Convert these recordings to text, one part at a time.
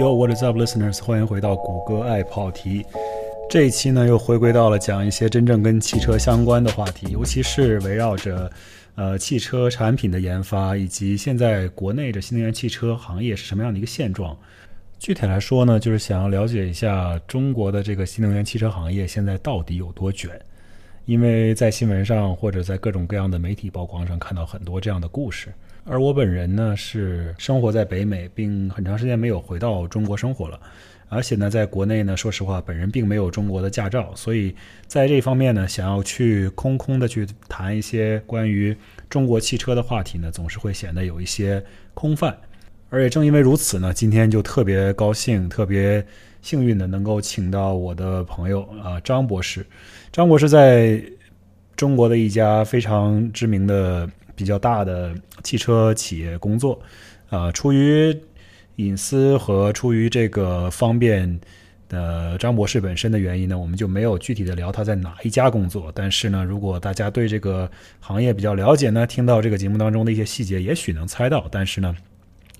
Yo, what is up, listeners？欢迎回到谷歌爱跑题。这一期呢，又回归到了讲一些真正跟汽车相关的话题，尤其是围绕着呃汽车产品的研发，以及现在国内的新能源汽车行业是什么样的一个现状。具体来说呢，就是想要了解一下中国的这个新能源汽车行业现在到底有多卷。因为在新闻上或者在各种各样的媒体曝光上看到很多这样的故事，而我本人呢是生活在北美，并很长时间没有回到中国生活了，而且呢在国内呢，说实话，本人并没有中国的驾照，所以在这方面呢，想要去空空的去谈一些关于中国汽车的话题呢，总是会显得有一些空泛。而也正因为如此呢，今天就特别高兴，特别幸运的能够请到我的朋友啊张博士。张博士在中国的一家非常知名的、比较大的汽车企业工作，啊，出于隐私和出于这个方便的张博士本身的原因呢，我们就没有具体的聊他在哪一家工作。但是呢，如果大家对这个行业比较了解呢，听到这个节目当中的一些细节，也许能猜到。但是呢，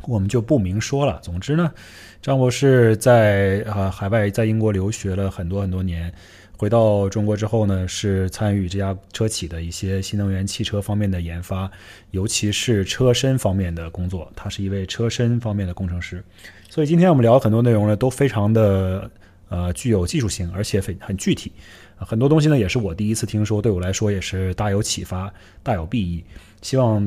我们就不明说了。总之呢，张博士在啊海外在英国留学了很多很多年。回到中国之后呢，是参与这家车企的一些新能源汽车方面的研发，尤其是车身方面的工作。他是一位车身方面的工程师，所以今天我们聊很多内容呢，都非常的呃具有技术性，而且很很具体。很多东西呢，也是我第一次听说，对我来说也是大有启发，大有裨益。希望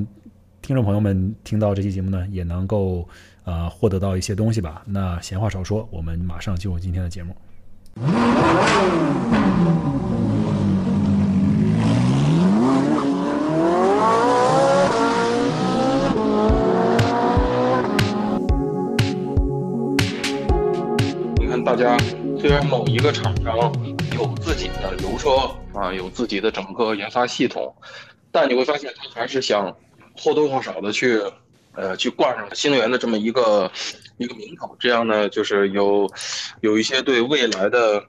听众朋友们听到这期节目呢，也能够呃获得到一些东西吧。那闲话少说，我们马上进入今天的节目。你看，大家虽然某一个厂商有自己的油车啊，有自己的整个研发系统，但你会发现他还是想或多或少的去呃去挂上新能源的这么一个。一个名头，这样呢，就是有有一些对未来的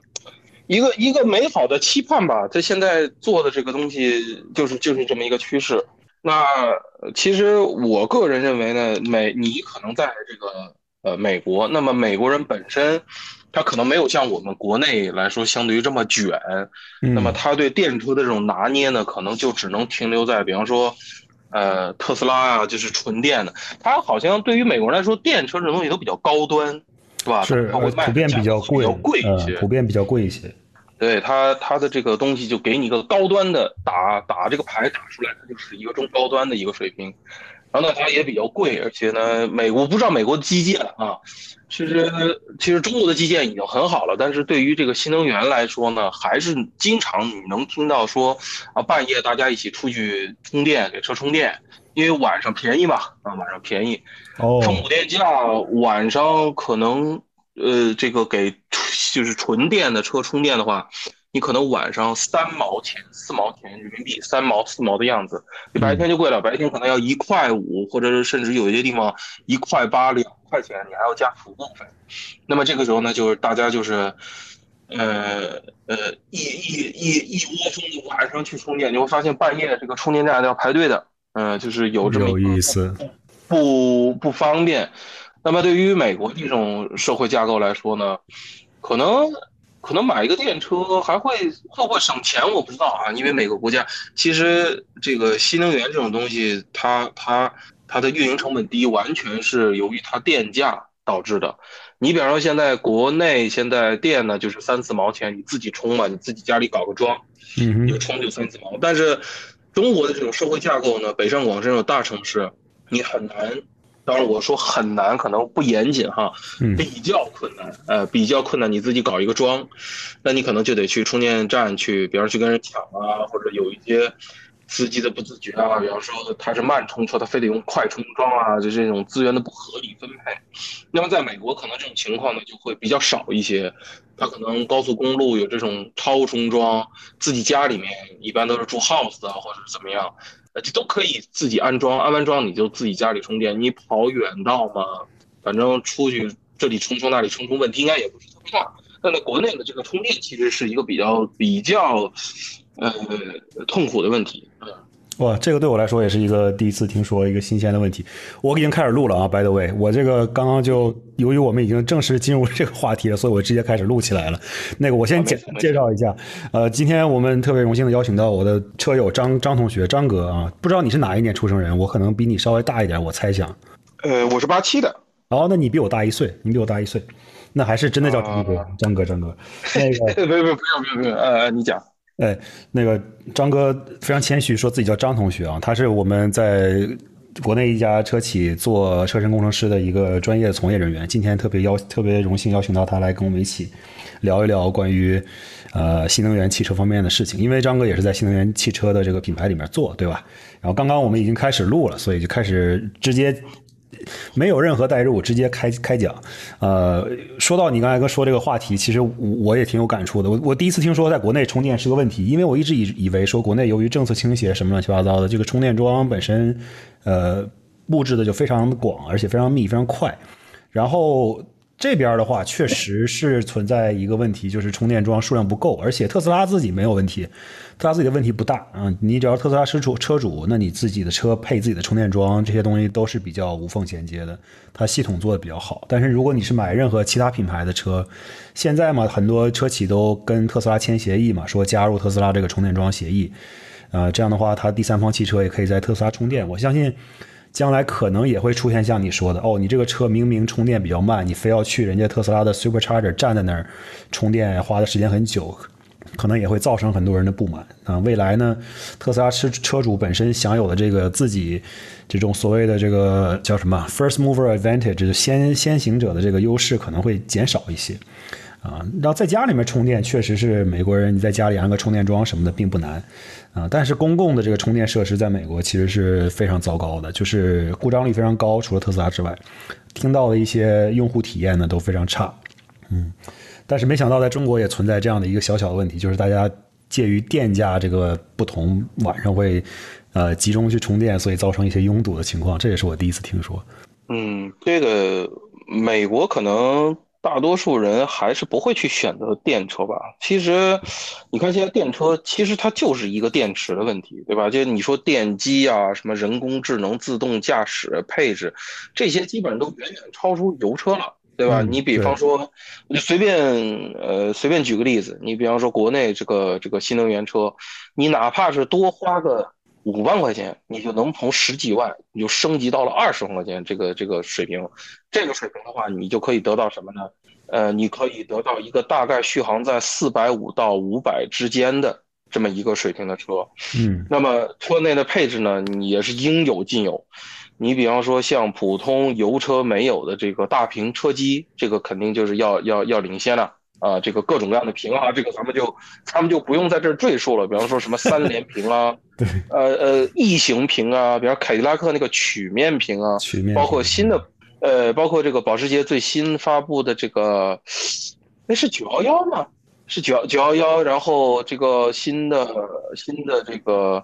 一个一个美好的期盼吧。他现在做的这个东西，就是就是这么一个趋势。那其实我个人认为呢，美你可能在这个呃美国，那么美国人本身他可能没有像我们国内来说相对于这么卷，那么他对电车的这种拿捏呢，可能就只能停留在比方说。呃，特斯拉啊，就是纯电的。它好像对于美国人来说，电车这种东西都比较高端，是吧？是，普遍比较贵，贵一些，普遍比较贵一些。对它，它的这个东西就给你一个高端的打打这个牌打出来，它就是一个中高端的一个水平。然后呢，它也比较贵，而且呢，美国不知道美国的基建啊。其实，其实中国的基建已经很好了，但是对于这个新能源来说呢，还是经常你能听到说，啊，半夜大家一起出去充电，给车充电，因为晚上便宜嘛，啊，晚上便宜，哦，充补电价晚上可能，呃，这个给就是纯电的车充电的话。你可能晚上三毛钱、四毛钱人民币，三毛四毛的样子，你白天就贵了，白天可能要一块五，或者是甚至有一些地方一块八、两块钱，你还要加服务费。那么这个时候呢，就是大家就是，呃呃，一一一一窝蜂的晚上去充电，你会发现半夜这个充电站都要排队的，嗯，就是有这么有意思，不不方便。那么对于美国这种社会架构来说呢，可能。可能买一个电车还会会不会省钱，我不知道啊。因为每个国家其实这个新能源这种东西，它它它的运营成本低，完全是由于它电价导致的。你比方说现在国内现在电呢就是三四毛钱，你自己充嘛，你自己家里搞个桩，嗯，就充就三四毛。但是中国的这种社会架构呢，北上广深这种大城市，你很难。当然，我说很难，可能不严谨哈，比较困难，呃，比较困难。你自己搞一个桩，那你可能就得去充电站去，比方去跟人抢啊，或者有一些司机的不自觉啊，比方说他是慢充车，他非得用快充桩啊，就这种资源的不合理分配。那么在美国，可能这种情况呢就会比较少一些，他可能高速公路有这种超充桩，自己家里面一般都是住 house 啊，或者怎么样。这都可以自己安装，安完装你就自己家里充电。你跑远道嘛，反正出去这里充充那里充充，问题应该也不是特别大。但在国内的这个充电其实是一个比较比较呃痛苦的问题。哇，这个对我来说也是一个第一次听说一个新鲜的问题。我已经开始录了啊，by the way，我这个刚刚就由于我们已经正式进入这个话题了，所以我直接开始录起来了。那个我先简介绍一下，呃，今天我们特别荣幸的邀请到我的车友张张同学张哥啊，不知道你是哪一年出生人，我可能比你稍微大一点，我猜想。呃，我是八七的。哦，那你比我大一岁，你比我大一岁，那还是真的叫张哥，张哥，张哥。那个，不不不用不用不用，呃，你讲。哎，那个张哥非常谦虚，说自己叫张同学啊，他是我们在国内一家车企做车身工程师的一个专业从业人员。今天特别邀特别荣幸邀请到他来跟我们一起聊一聊关于呃新能源汽车方面的事情。因为张哥也是在新能源汽车的这个品牌里面做，对吧？然后刚刚我们已经开始录了，所以就开始直接。没有任何代入，直接开开讲。呃，说到你刚才说这个话题，其实我也挺有感触的。我我第一次听说在国内充电是个问题，因为我一直以以为说国内由于政策倾斜什么乱七八糟的，这个充电桩本身呃布置的就非常广，而且非常密，非常快。然后。这边的话，确实是存在一个问题，就是充电桩数量不够，而且特斯拉自己没有问题，特斯拉自己的问题不大啊。你只要特斯拉车主车主，那你自己的车配自己的充电桩，这些东西都是比较无缝衔接的，它系统做的比较好。但是如果你是买任何其他品牌的车，现在嘛，很多车企都跟特斯拉签协议嘛，说加入特斯拉这个充电桩协议，呃，这样的话，它第三方汽车也可以在特斯拉充电。我相信。将来可能也会出现像你说的哦，你这个车明明充电比较慢，你非要去人家特斯拉的 Supercharger 站在那儿充电，花的时间很久，可能也会造成很多人的不满啊。未来呢，特斯拉车车主本身享有的这个自己这种所谓的这个叫什么 First Mover Advantage 先先行者的这个优势可能会减少一些。啊，然后在家里面充电确实是美国人你在家里安个充电桩什么的并不难，啊，但是公共的这个充电设施在美国其实是非常糟糕的，就是故障率非常高，除了特斯拉之外，听到的一些用户体验呢都非常差，嗯，但是没想到在中国也存在这样的一个小小的问题，就是大家介于电价这个不同，晚上会呃集中去充电，所以造成一些拥堵的情况，这也是我第一次听说。嗯，这个美国可能。大多数人还是不会去选择电车吧？其实，你看现在电车，其实它就是一个电池的问题，对吧？就你说电机啊，什么人工智能、自动驾驶配置，这些基本上都远远超出油车了，对吧？你比方说，你随便呃随便举个例子，你比方说国内这个这个新能源车，你哪怕是多花个。五万块钱，你就能从十几万，你就升级到了二十万块钱这个这个水平。这个水平的话，你就可以得到什么呢？呃，你可以得到一个大概续航在四百五到五百之间的这么一个水平的车。嗯，那么车内的配置呢，你也是应有尽有。你比方说像普通油车没有的这个大屏车机，这个肯定就是要要要领先了。啊，这个各种各样的屏啊，这个咱们就咱们就不用在这儿赘述了。比方说什么三连屏啊，对，呃呃异形屏啊，比方凯迪拉克那个曲面屏啊，曲面，包括新的，呃，包括这个保时捷最新发布的这个，那是九幺幺吗？是九九幺幺，然后这个新的新的这个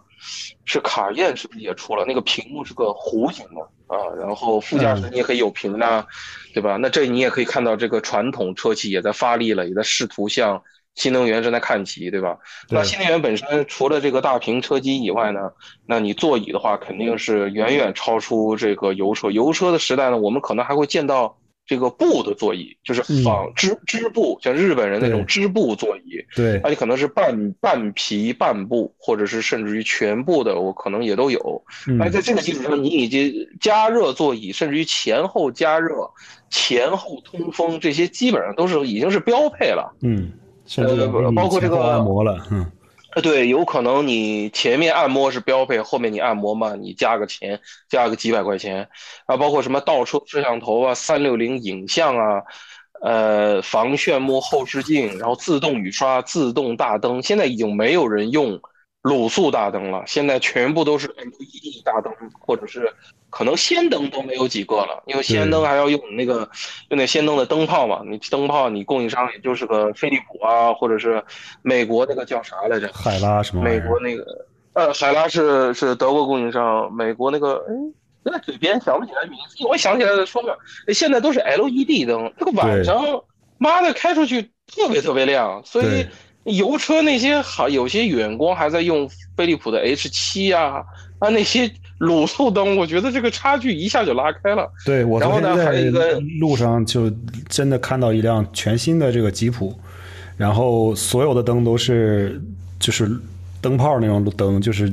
是卡宴是不是也出了？那个屏幕是个弧形的啊，然后副驾驶你也可以有屏的。对吧？那这你也可以看到，这个传统车企也在发力了，也在试图向新能源正在看齐，对吧？那新能源本身除了这个大屏车机以外呢，那你座椅的话肯定是远远超出这个油车。油车的时代呢，我们可能还会见到。这个布的座椅就是仿织织布，像日本人那种织布座椅，对，而且可能是半半皮半布，或者是甚至于全部的，我可能也都有。而在这个基础上，你已经加热座椅，甚至于前后加热、前后通风，这些基本上都是已经是标配了。嗯，呃，包括这个按摩了，嗯。呃，对，有可能你前面按摩是标配，后面你按摩嘛，你加个钱，加个几百块钱，啊，包括什么倒车摄像头啊、三六零影像啊，呃，防眩目后视镜，然后自动雨刷、自动大灯，现在已经没有人用。卤素大灯了，现在全部都是 LED 大灯，或者是可能氙灯都没有几个了，因为氙灯还要用那个用那氙灯的灯泡嘛。你灯泡你供应商也就是个飞利浦啊，或者是美国那个叫啥来着？海拉什么？美国那个呃，海拉是是德国供应商，美国那个哎，在嘴边想不起来名字，我想起来再说嘛。现在都是 LED 灯，这个晚上妈的开出去特别特别亮，所以。油车那些好，有些远光还在用飞利浦的 H 七啊，啊那些卤素灯，我觉得这个差距一下就拉开了。对我然后呢，还有一个路上就真的看到一辆全新的这个吉普，然后所有的灯都是就是灯泡那种灯，就是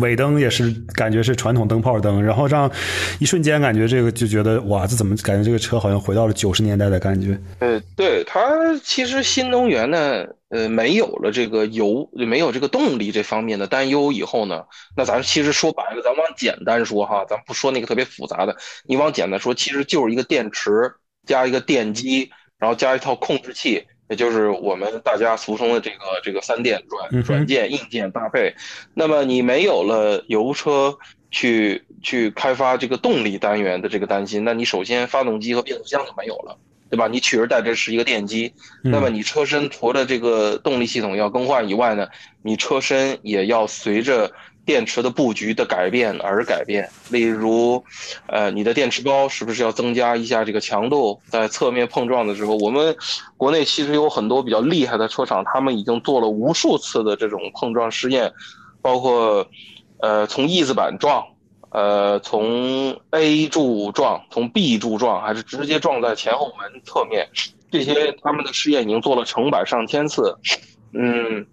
尾灯也是感觉是传统灯泡灯，然后让一瞬间感觉这个就觉得哇，这怎么感觉这个车好像回到了九十年代的感觉？呃，对它其实新能源呢，呃，没有了这个油，没有这个动力这方面的担忧以后呢，那咱其实说白了，咱往简单说哈，咱不说那个特别复杂的，你往简单说，其实就是一个电池加一个电机，然后加一套控制器。也就是我们大家俗称的这个这个三电软软件硬件搭配，那么你没有了油车去去开发这个动力单元的这个担心，那你首先发动机和变速箱就没有了，对吧？你取而代之是一个电机，那么你车身除了这个动力系统要更换以外呢，你车身也要随着。电池的布局的改变而改变，例如，呃，你的电池包是不是要增加一下这个强度？在侧面碰撞的时候，我们国内其实有很多比较厉害的车厂，他们已经做了无数次的这种碰撞试验，包括，呃，从 E 字板撞，呃，从 A 柱撞，从 B 柱撞，还是直接撞在前后门侧面，这些他们的试验已经做了成百上千次，嗯。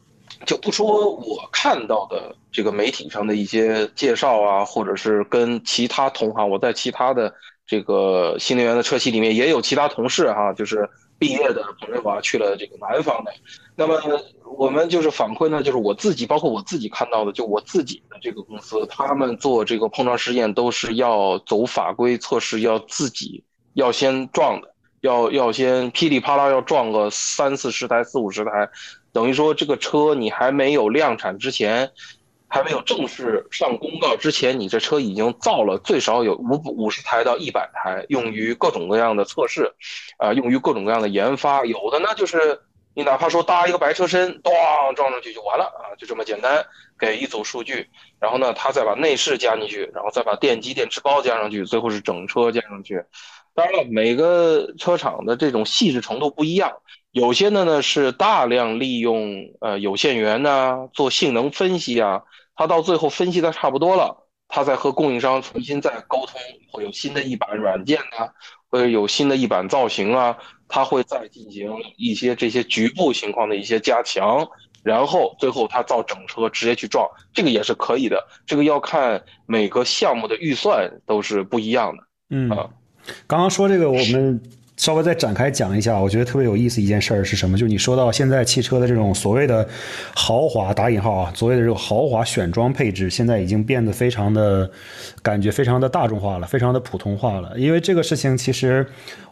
就不说我看到的这个媒体上的一些介绍啊，或者是跟其他同行，我在其他的这个新能源的车企里面也有其他同事哈，就是毕业的朋友啊，去了这个南方的。那么我们就是反馈呢，就是我自己，包括我自己看到的，就我自己的这个公司，他们做这个碰撞实验都是要走法规测试，要自己要先撞的，要要先噼里啪啦要撞个三四十台、四五十台。等于说，这个车你还没有量产之前，还没有正式上公告之前，你这车已经造了最少有五五十台到一百台，用于各种各样的测试，啊，用于各种各样的研发。有的呢，就是你哪怕说搭一个白车身，咣撞上去就完了啊，就这么简单，给一组数据，然后呢，他再把内饰加进去，然后再把电机、电池包加上去，最后是整车加上去。当然了，每个车厂的这种细致程度不一样。有些的呢是大量利用呃有限元呐，做性能分析啊，它到最后分析的差不多了，它再和供应商重新再沟通，会有新的一版软件啊，会有新的一版造型啊，它会再进行一些这些局部情况的一些加强，然后最后它造整车直接去撞，这个也是可以的，这个要看每个项目的预算都是不一样的。嗯啊，刚刚说这个我们。稍微再展开讲一下，我觉得特别有意思一件事儿是什么？就是你说到现在汽车的这种所谓的豪华打引号啊，所谓的这种豪华选装配置，现在已经变得非常的感觉非常的大众化了，非常的普通化了。因为这个事情，其实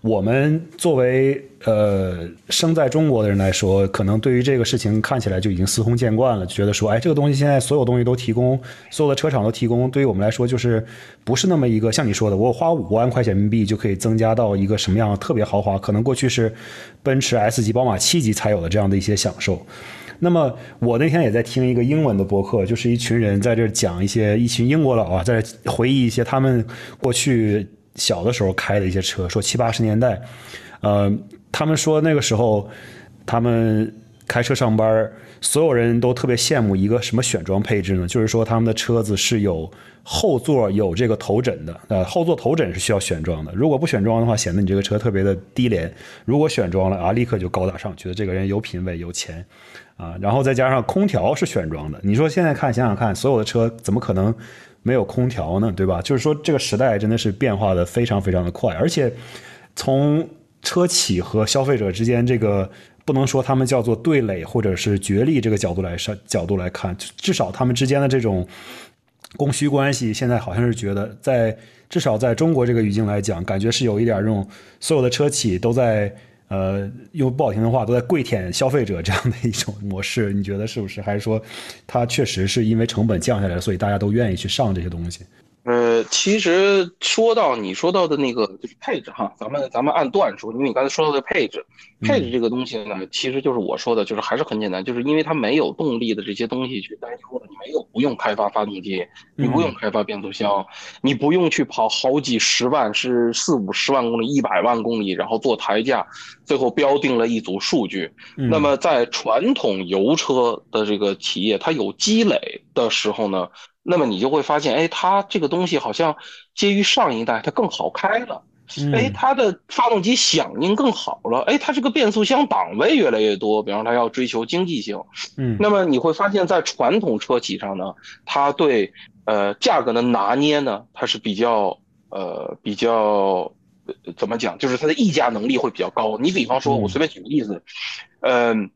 我们作为呃生在中国的人来说，可能对于这个事情看起来就已经司空见惯了，就觉得说，哎，这个东西现在所有东西都提供，所有的车厂都提供，对于我们来说就是不是那么一个像你说的，我花五万块钱人民币就可以增加到一个什么样特。别豪华，可能过去是奔驰 S 级、宝马七级才有的这样的一些享受。那么我那天也在听一个英文的博客，就是一群人在这讲一些一群英国佬啊，在回忆一些他们过去小的时候开的一些车，说七八十年代，呃，他们说那个时候他们开车上班，所有人都特别羡慕一个什么选装配置呢？就是说他们的车子是有。后座有这个头枕的，呃，后座头枕是需要选装的。如果不选装的话，显得你这个车特别的低廉；如果选装了啊，立刻就高大上，觉得这个人有品位、有钱，啊，然后再加上空调是选装的。你说现在看，想想看，所有的车怎么可能没有空调呢？对吧？就是说这个时代真的是变化的非常非常的快，而且从车企和消费者之间这个不能说他们叫做对垒或者是角力这个角度来上角度来看，至少他们之间的这种。供需关系现在好像是觉得，在至少在中国这个语境来讲，感觉是有一点这种所有的车企都在呃用不好听的话都在跪舔消费者这样的一种模式，你觉得是不是？还是说它确实是因为成本降下来，所以大家都愿意去上这些东西？呃，呃，其实说到你说到的那个就是配置哈，咱们咱们按段说，因为你刚才说到的配置，配置这个东西呢，其实就是我说的，就是还是很简单，就是因为它没有动力的这些东西去担忧了，你没有不用开发发动机，你不用开发变速箱，你不用去跑好几十万是四五十万公里、一百万公里，然后做台架，最后标定了一组数据。那么在传统油车的这个企业，它有积累的时候呢？那么你就会发现，哎，它这个东西好像介于上一代，它更好开了，哎，它的发动机响应更好了，哎，它这个变速箱档位越来越多，比方它要追求经济性，嗯，那么你会发现在传统车企上呢，它对呃价格的拿捏呢，它是比较呃比较怎么讲，就是它的溢价能力会比较高。你比方说，我随便举个例子，嗯。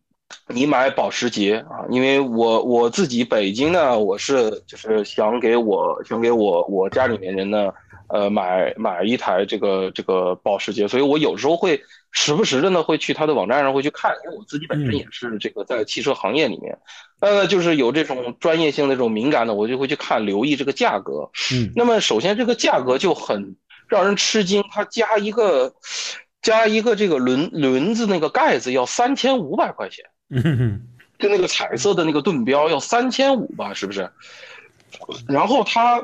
你买保时捷啊？因为我我自己北京呢，我是就是想给我想给我我家里面人呢，呃，买买一台这个这个保时捷，所以我有时候会时不时的呢会去他的网站上会去看，因为我自己本身也是这个在汽车行业里面，呃，就是有这种专业性的这种敏感的，我就会去看留意这个价格。嗯，那么首先这个价格就很让人吃惊，它加一个加一个这个轮轮子那个盖子要三千五百块钱。嗯，就那个彩色的那个盾标要三千五吧，是不是？然后它，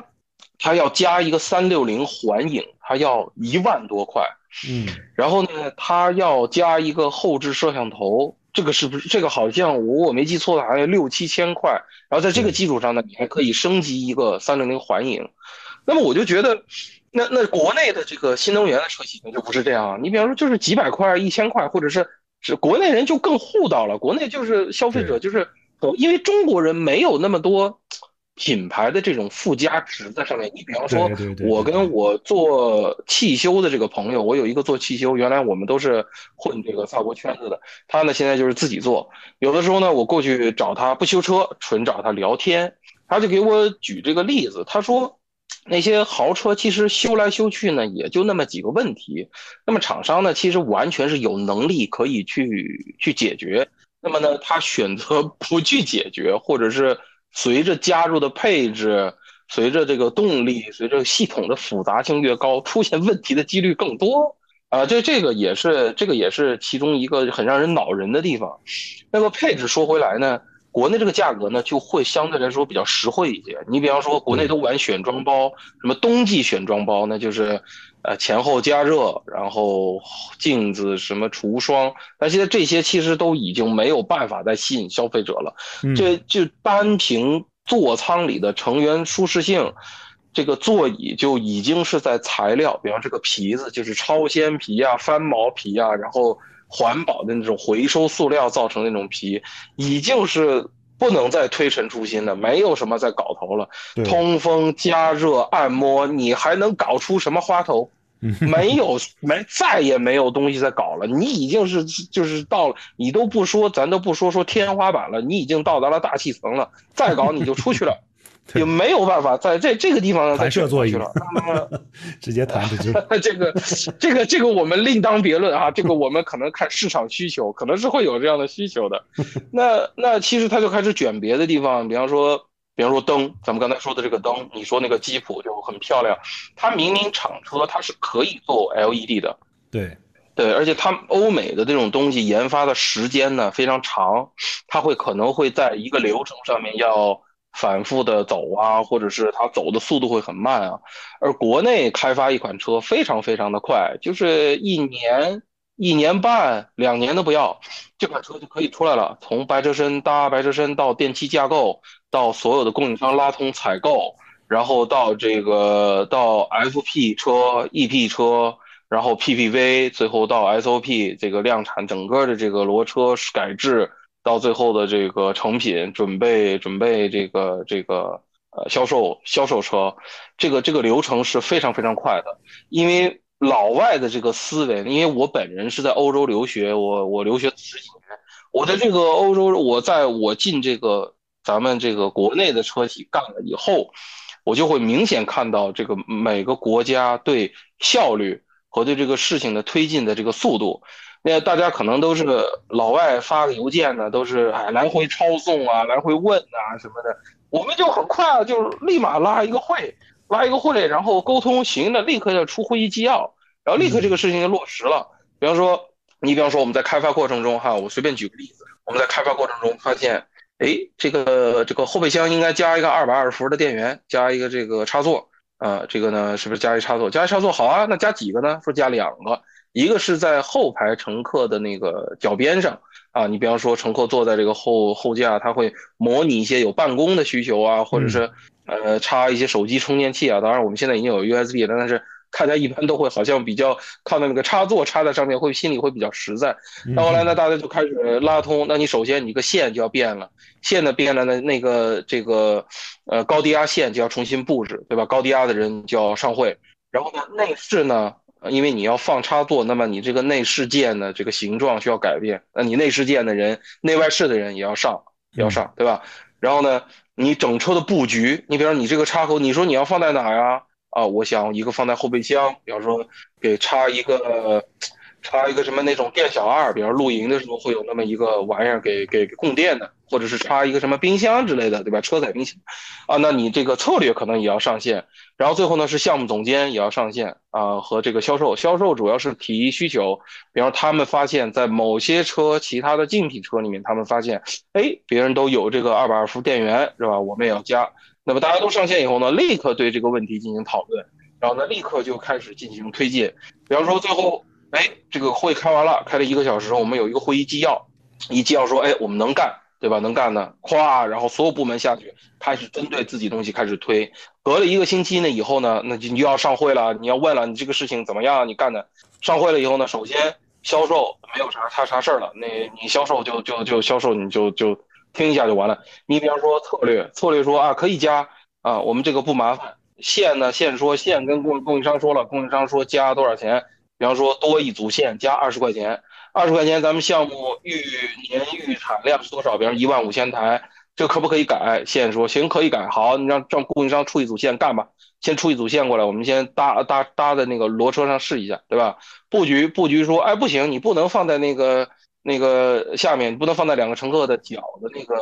它要加一个三六零环影，它要一万多块。嗯，然后呢，它要加一个后置摄像头，这个是不是？这个好像我我没记错的，好像六七千块。然后在这个基础上呢，你还可以升级一个三六零环影。那么我就觉得，那那国内的这个新能源的车型就不是这样。你比方说，就是几百块、一千块，或者是。是国内人就更护道了，国内就是消费者就是，因为中国人没有那么多品牌的这种附加值在上面。你比方说，我跟我做汽修的这个朋友，我有一个做汽修，原来我们都是混这个法国圈子的，他呢现在就是自己做。有的时候呢，我过去找他不修车，纯找他聊天，他就给我举这个例子，他说。那些豪车其实修来修去呢，也就那么几个问题。那么厂商呢，其实完全是有能力可以去去解决。那么呢，他选择不去解决，或者是随着加入的配置，随着这个动力，随着系统的复杂性越高，出现问题的几率更多啊。这这个也是这个也是其中一个很让人恼人的地方。那么配置说回来呢？国内这个价格呢，就会相对来说比较实惠一些。你比方说，国内都玩选装包，什么冬季选装包，那就是，呃，前后加热，然后镜子什么除霜。但现在这些其实都已经没有办法再吸引消费者了。这就单凭座舱里的成员舒适性，这个座椅就已经是在材料，比方这个皮子就是超纤皮啊、翻毛皮啊，然后。环保的那种回收塑料造成那种皮，已经是不能再推陈出新的，没有什么再搞头了。通风、加热、按摩，你还能搞出什么花头？没有，没再也没有东西在搞了。你已经是就是到了，你都不说，咱都不说说天花板了，你已经到达了大气层了。再搞你就出去了。也没有办法在这这个地方弹射座椅了，直接弹出去。这个这个这个我们另当别论啊，这个我们可能看市场需求，可能是会有这样的需求的。那那其实他就开始卷别的地方，比方说比方说灯，咱们刚才说的这个灯，你说那个吉普就很漂亮，它明明厂车它是可以做 LED 的，对对，而且它欧美的这种东西研发的时间呢非常长，它会可能会在一个流程上面要。反复的走啊，或者是它走的速度会很慢啊，而国内开发一款车非常非常的快，就是一年、一年半、两年都不要，这款车就可以出来了。从白车身搭白车身到电气架构，到所有的供应商拉通采购，然后到这个到 FP 车、EP 车，然后 PPV，最后到 SOP 这个量产，整个的这个裸车改制。到最后的这个成品准备准备这个这个呃销售销售车，这个这个流程是非常非常快的，因为老外的这个思维，因为我本人是在欧洲留学，我我留学十几年，我在这个欧洲，我在我进这个咱们这个国内的车企干了以后，我就会明显看到这个每个国家对效率和对这个事情的推进的这个速度。那大家可能都是老外发个邮件呢，都是哎来回抄送啊，来回问啊什么的，我们就很快啊，就立马拉一个会，拉一个会，然后沟通行的，立刻就出会议纪要，然后立刻这个事情就落实了。比方说，你比方说我们在开发过程中哈，我随便举个例子，我们在开发过程中发现，哎，这个这个后备箱应该加一个二百二十伏的电源，加一个这个插座啊，这个呢是不是加一插座？加一插座好啊，那加几个呢？说加两个，一个是在后排乘客的那个脚边上。啊，你比方说乘客坐在这个后后架，他会模拟一些有办公的需求啊，或者是呃插一些手机充电器啊。当然我们现在已经有 USB 了，但是大家一般都会好像比较靠那个插座插在上面，会心里会比较实在。那后来呢，大家就开始拉通。那你首先你个线就要变了，线的变了呢，那个这个呃高低压线就要重新布置，对吧？高低压的人就要上会。然后呢，内饰呢？因为你要放插座，那么你这个内饰件的这个形状需要改变，那你内饰件的人、内外饰的人也要上，要上，对吧？然后呢，你整车的布局，你比方说你这个插口，你说你要放在哪呀？啊，我想一个放在后备箱，比方说给插一个。插一个什么那种店小二，比如露营的时候会有那么一个玩意儿给给供电的，或者是插一个什么冰箱之类的，对吧？车载冰箱，啊，那你这个策略可能也要上线。然后最后呢是项目总监也要上线啊，和这个销售，销售主要是提需求，比方他们发现，在某些车其他的竞品车里面，他们发现，哎，别人都有这个二百二伏电源，是吧？我们也要加。那么大家都上线以后呢，立刻对这个问题进行讨论，然后呢立刻就开始进行推进。比方说最后。哎，这个会开完了，开了一个小时，我们有一个会议纪要，一纪要说，哎，我们能干，对吧？能干的，咵，然后所有部门下去开始针对自己东西开始推。隔了一个星期呢以后呢，那就你就要上会了，你要问了，你这个事情怎么样？你干的？上会了以后呢，首先销售没有啥他啥事儿了，那你销售就就就销售，你就就听一下就完了。你比方说策略，策略说啊可以加啊，我们这个不麻烦。线呢线说线跟供供应商说了，供应商说加多少钱？比方说多一组线加二十块钱，二十块钱咱们项目预年预产量是多少？比方一万五千台，这可不可以改？线说行，可以改。好，你让让供应商出一组线干吧，先出一组线过来，我们先搭搭搭在那个骡车上试一下，对吧？布局布局说，哎不行，你不能放在那个那个下面，你不能放在两个乘客的脚的那个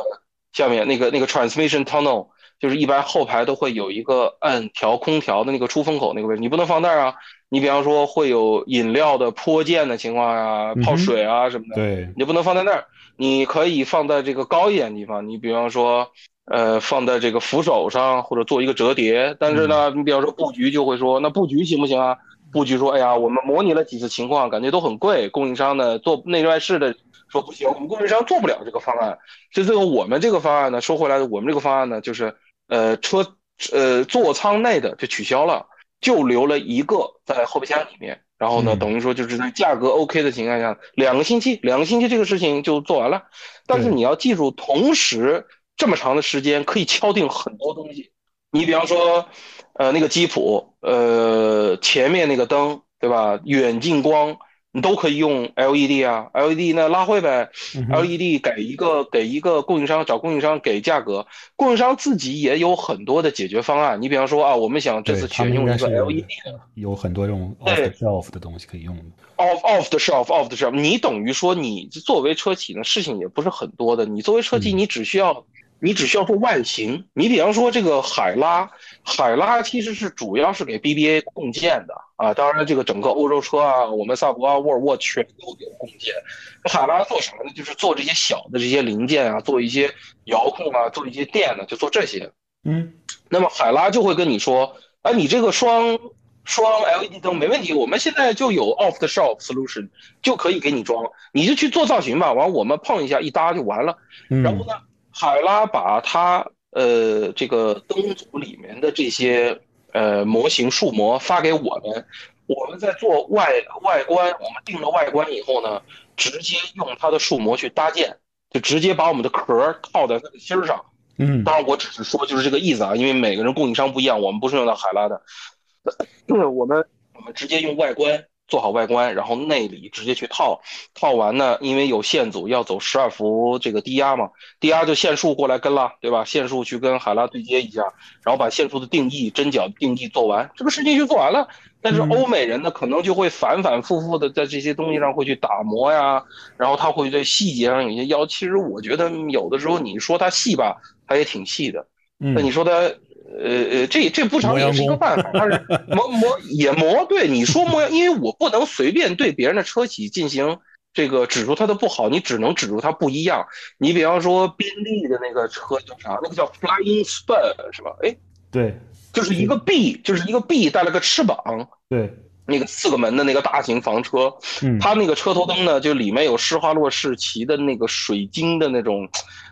下面，那个那个 transmission tunnel。就是一般后排都会有一个按调空调的那个出风口那个位置，你不能放那儿啊。你比方说会有饮料的泼溅的情况啊，泡水啊什么的，对，你不能放在那儿。你可以放在这个高一点地方，你比方说，呃，放在这个扶手上或者做一个折叠。但是呢，你比方说布局就会说，那布局行不行啊？布局说，哎呀，我们模拟了几次情况，感觉都很贵。供应商呢做内外饰的说不行，我们供应商做不了这个方案。所以最后我们这个方案呢，说回来的，我们这个方案呢就是。呃，车呃座舱内的就取消了，就留了一个在后备箱里面。然后呢，等于说就是在价格 OK 的情况下，两个星期，两个星期这个事情就做完了。但是你要记住，同时这么长的时间可以敲定很多东西。你比方说，呃，那个吉普，呃，前面那个灯，对吧？远近光。你都可以用 LED 啊，LED 那拉灰呗，LED 给一个给一个供应商找供应商给价格，供应商自己也有很多的解决方案。你比方说啊，我们想这次选用一个 LED 的，有很多这种 off the shelf 的东西可以用的。off off the shelf off the shelf，你等于说你作为车企呢，事情也不是很多的。你作为车企，你只需要。你只需要做外形，你比方说这个海拉，海拉其实是主要是给 BBA 共建的啊，当然这个整个欧洲车啊，我们萨博啊、沃尔沃全都有共建。海拉做什么呢？就是做这些小的这些零件啊，做一些遥控啊，做一些电的，就做这些。嗯，那么海拉就会跟你说，哎，你这个双双 LED 灯没问题，我们现在就有 off the shelf solution 就可以给你装，你就去做造型吧，完我们碰一下一搭就完了。然后呢？海拉把它呃这个灯组里面的这些呃模型数模发给我们，我们在做外外观，我们定了外观以后呢，直接用它的数模去搭建，就直接把我们的壳套在它的芯儿上。嗯，当然我只是说就是这个意思啊，因为每个人供应商不一样，我们不是用到海拉的，我 们我们直接用外观。做好外观，然后内里直接去套，套完呢，因为有线组要走十二伏这个低压嘛，低压就线束过来跟了，对吧？线束去跟海拉对接一下，然后把线束的定义、针脚定义做完，这个事情就做完了。但是欧美人呢，可能就会反反复复的在这些东西上会去打磨呀，然后他会对细节上有些要。其实我觉得有的时候你说它细吧，它也挺细的。那你说它呃呃，这这不成也是一个办法，它是 磨磨也磨。对你说磨，因为我不能随便对别人的车企进行这个指出它的不好，你只能指出它不一样。你比方说宾利的那个车叫啥？那个叫 Flying Spur 是吧？哎，对，就是一个 B，就是一个 B 带了个翅膀。对。那个四个门的那个大型房车，它那个车头灯呢，就里面有施华洛世奇的那个水晶的那种，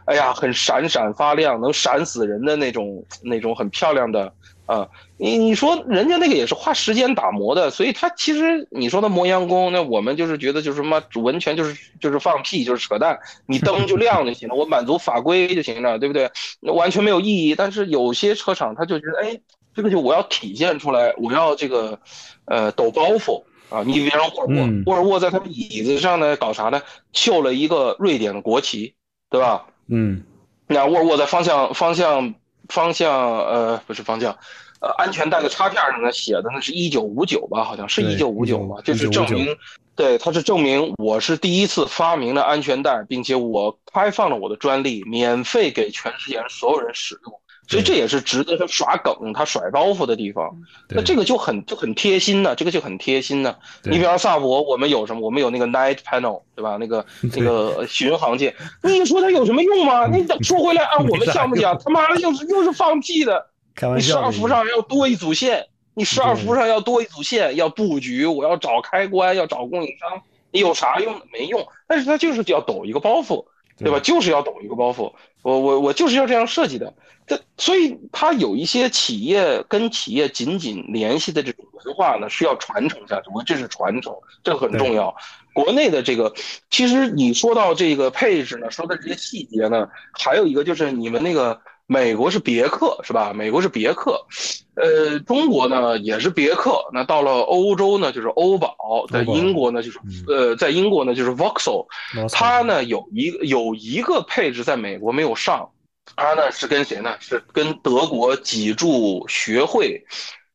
哎呀，很闪闪发亮，能闪死人的那种那种很漂亮的啊。你你说人家那个也是花时间打磨的，所以他其实你说的磨洋工，那我们就是觉得就是什么完全就是就是放屁，就是扯淡。你灯就亮就行了，我满足法规就行了，对不对？那完全没有意义。但是有些车厂他就觉得，哎。这个就我要体现出来，我要这个，呃，抖包袱啊！你比方沃尔沃，沃尔沃在他们椅子上呢搞啥呢？绣了一个瑞典的国旗，对吧？嗯，那沃尔沃在方向方向方向呃不是方向，呃安全带的插片上呢写的那是一九五九吧？好像是一九五九吧？就是证明，对，它是证明我是第一次发明了安全带，并且我开放了我的专利，免费给全世界所有人使用。所以这也是值得他耍梗、他甩包袱的地方。那这个就很就很贴心呢，这个就很贴心呢。你比方萨博，我们有什么？我们有那个 Night Panel，对吧？那个那个巡航键。你说它有什么用吗？你说回来按我们 项目讲，他妈的又是又是放屁的。你十二伏上要多一组线，你十二伏上要多一组线，要布局，我要找开关，要找供应商，你有啥用？没用。但是它就是要抖一个包袱，对吧？就是要抖一个包袱。我我我就是要这样设计的。这所以它有一些企业跟企业紧紧联系的这种文化呢，是要传承下去。我这是传承，这个很重要。国内的这个，其实你说到这个配置呢，说的这些细节呢，还有一个就是你们那个美国是别克是吧？美国是别克，呃，中国呢也是别克。那到了欧洲呢，就是欧宝；在英国呢，就是呃，在英国呢就是 Vauxhall。它呢有一有一个配置在美国没有上。它呢是跟谁呢？是跟德国脊柱学会，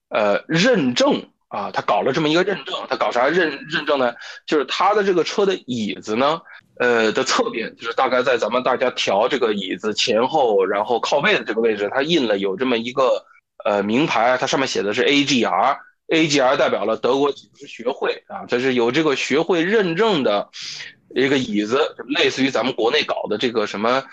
呃，认证啊，他搞了这么一个认证。他搞啥认认证呢？就是他的这个车的椅子呢，呃的侧边，就是大概在咱们大家调这个椅子前后，然后靠背的这个位置，它印了有这么一个呃名牌，它上面写的是 AGR，AGR 代表了德国脊柱学会啊，这是有这个学会认证的一个椅子，类似于咱们国内搞的这个什么。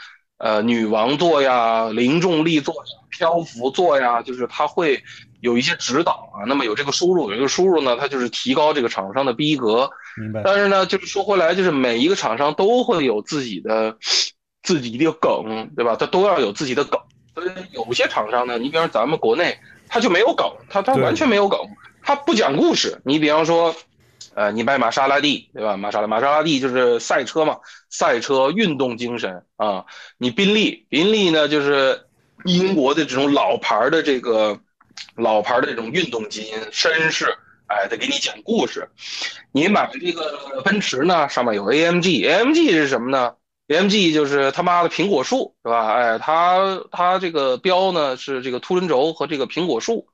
呃，女王座呀，零重力座呀，漂浮座呀，就是它会有一些指导啊。那么有这个输入，有这个输入呢，它就是提高这个厂商的逼格。明白。但是呢，就是说回来，就是每一个厂商都会有自己的自己的梗，对吧？它都要有自己的梗。所以有些厂商呢，你比方咱们国内，它就没有梗，它它完全没有梗，它不讲故事。你比方说。呃，你卖玛莎拉蒂，对吧？玛莎拉玛莎拉蒂就是赛车嘛，赛车运动精神啊。你宾利，宾利呢就是英国的这种老牌的这个老牌的这种运动基因，绅士，哎，得给你讲故事。你买这个奔驰呢，上面有 AMG，AMG 是什么呢？AMG 就是他妈的苹果树，是吧？哎，它它这个标呢是这个凸轮轴和这个苹果树。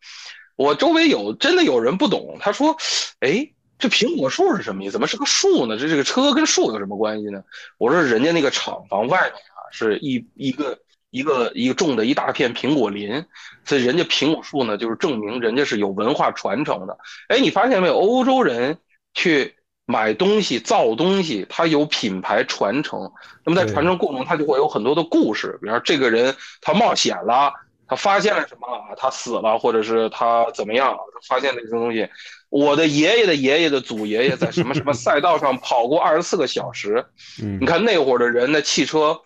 我周围有真的有人不懂，他说，哎。这苹果树是什么意思？怎么是个树呢？这这个车跟树有什么关系呢？我说人家那个厂房外面啊，是一一个一个一个种的一大片苹果林，所以人家苹果树呢，就是证明人家是有文化传承的。哎，你发现没有？欧洲人去买东西、造东西，他有品牌传承。那么在传承过程中，他就会有很多的故事。比方说，这个人他冒险了，他发现了什么？他死了，或者是他怎么样？他发现了一些东西。我的爷爷的爷爷的祖爷爷在什么什么赛道上跑过二十四个小时，你看那会儿的人，的汽车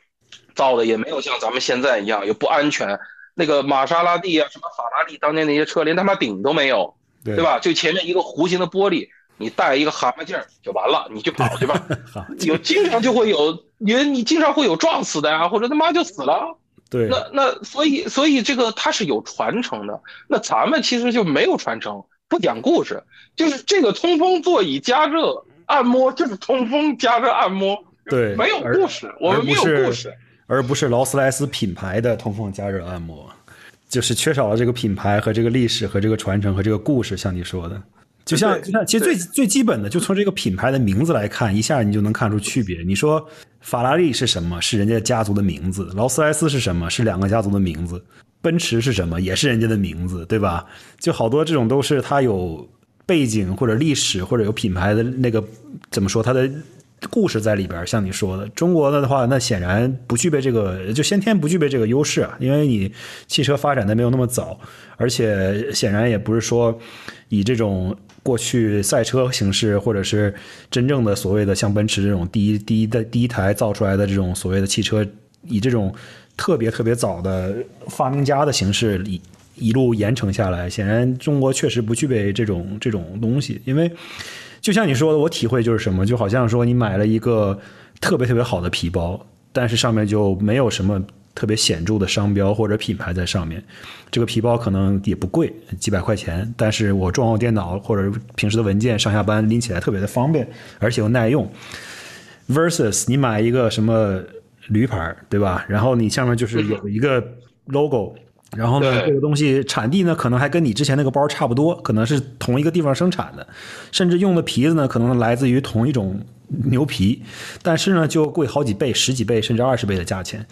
造的也没有像咱们现在一样，也不安全。那个玛莎拉蒂啊，什么法拉利，当年那些车连他妈顶都没有，对吧？就前面一个弧形的玻璃，你带一个蛤蟆镜就完了，你去跑去吧。有经常就会有，你你经常会有撞死的呀，或者他妈就死了。对，那那所以所以这个它是有传承的，那咱们其实就没有传承。不讲故事，就是这个通风座椅加热按摩，就是通风加热按摩，对，没有故事，我们没有故事，而不是劳斯莱斯品牌的通风加热按摩，就是缺少了这个品牌和这个历史和这个传承和这个故事，像你说的，就像就像其实最最基本的，就从这个品牌的名字来看，一下你就能看出区别。你说法拉利是什么？是人家家族的名字。劳斯莱斯是什么？是两个家族的名字。奔驰是什么，也是人家的名字，对吧？就好多这种都是它有背景或者历史或者有品牌的那个怎么说它的。故事在里边，像你说的，中国的话，那显然不具备这个，就先天不具备这个优势啊，因为你汽车发展的没有那么早，而且显然也不是说以这种过去赛车形式，或者是真正的所谓的像奔驰这种第一第一的第一台造出来的这种所谓的汽车，以这种特别特别早的发明家的形式一一路延承下来，显然中国确实不具备这种这种东西，因为。就像你说的，我体会就是什么，就好像说你买了一个特别特别好的皮包，但是上面就没有什么特别显著的商标或者品牌在上面。这个皮包可能也不贵，几百块钱，但是我装我电脑或者平时的文件，上下班拎起来特别的方便，而且又耐用。versus 你买一个什么驴牌，对吧？然后你上面就是有一个 logo。然后呢，这个东西产地呢，可能还跟你之前那个包差不多，可能是同一个地方生产的，甚至用的皮子呢，可能来自于同一种牛皮，但是呢，就贵好几倍、十几倍甚至二十倍的价钱，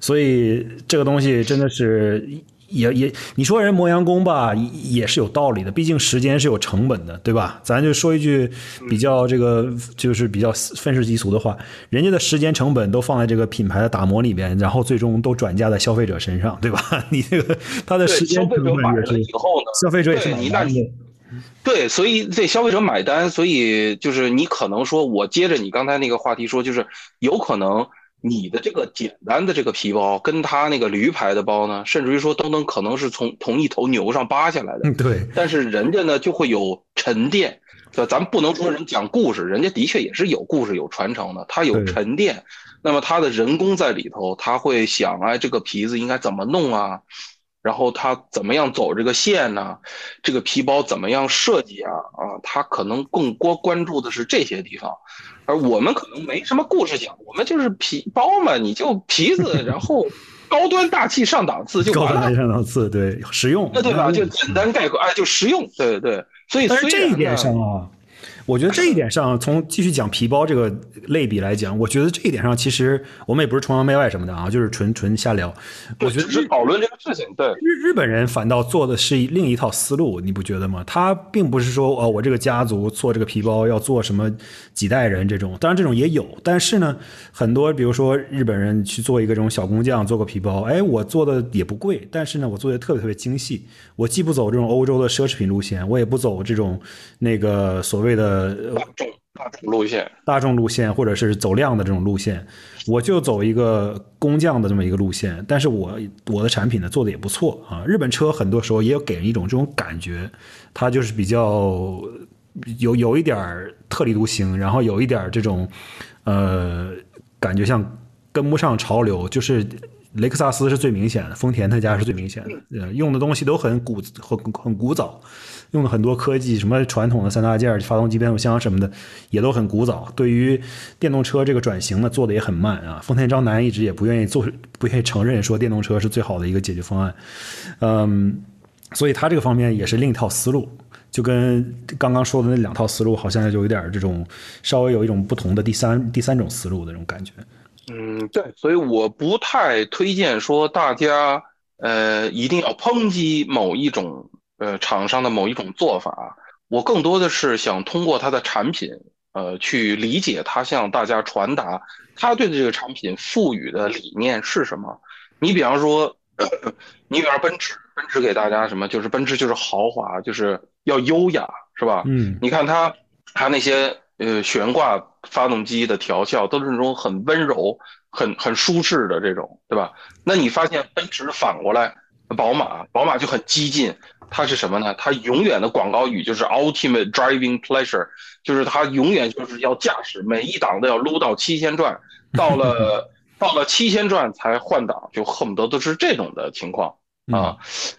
所以这个东西真的是。也也，你说人磨洋工吧，也是有道理的。毕竟时间是有成本的，对吧？咱就说一句比较这个，就是比较愤世嫉俗的话，人家的时间成本都放在这个品牌的打磨里边，然后最终都转嫁在消费者身上，对吧？你这个他的时间成本也是以后呢，消费者也是买单的。对，所以这消费者买单，所以就是你可能说，我接着你刚才那个话题说，就是有可能。你的这个简单的这个皮包，跟他那个驴牌的包呢，甚至于说都能可能是从同一头牛上扒下来的。对。但是人家呢就会有沉淀，对咱不能说人讲故事，人家的确也是有故事有传承的，他有沉淀。那么他的人工在里头，他会想，哎，这个皮子应该怎么弄啊？然后他怎么样走这个线呢？这个皮包怎么样设计啊？啊，他可能更多关注的是这些地方。而我们可能没什么故事讲，我们就是皮包嘛，你就皮子，然后高端大气上档次就完了。高端上档次，对，实用，那对吧？就简单概括，哎，就实用，对对。所以，但是这一点上啊。我觉得这一点上，从继续讲皮包这个类比来讲，我觉得这一点上，其实我们也不是崇洋媚外什么的啊，就是纯纯瞎聊。我觉得是讨论这个事情。对，日日本人反倒做的是另一套思路，你不觉得吗？他并不是说哦，我这个家族做这个皮包要做什么几代人这种，当然这种也有，但是呢，很多比如说日本人去做一个这种小工匠做个皮包，哎，我做的也不贵，但是呢，我做的特别特别精细，我既不走这种欧洲的奢侈品路线，我也不走这种那个所谓的。呃，大众大众路线，大众路线或者是走量的这种路线，我就走一个工匠的这么一个路线。但是我我的产品呢做的也不错啊。日本车很多时候也有给人一种这种感觉，它就是比较有有一点特立独行，然后有一点这种呃感觉像跟不上潮流。就是雷克萨斯是最明显的，丰田他家是最明显的，用的东西都很古很很古早。用了很多科技，什么传统的三大件发动机、变速箱什么的，也都很古早。对于电动车这个转型呢，做的也很慢啊。丰田章男一直也不愿意做，不愿意承认说电动车是最好的一个解决方案。嗯，所以他这个方面也是另一套思路，就跟刚刚说的那两套思路，好像就有点这种稍微有一种不同的第三第三种思路的这种感觉。嗯，对，所以我不太推荐说大家呃一定要抨击某一种。呃，厂商的某一种做法，我更多的是想通过它的产品，呃，去理解他向大家传达他对这个产品赋予的理念是什么。你比方说，你比方奔驰，奔驰给大家什么？就是奔驰就是豪华，就是要优雅，是吧？嗯。你看它，它那些呃悬挂发动机的调校都是那种很温柔、很很舒适的这种，对吧？那你发现奔驰反过来，宝马，宝马就很激进。它是什么呢？它永远的广告语就是 ultimate driving pleasure，就是它永远就是要驾驶，每一档都要撸到七千转，到了 到了七千转才换挡，就恨不得都是这种的情况啊。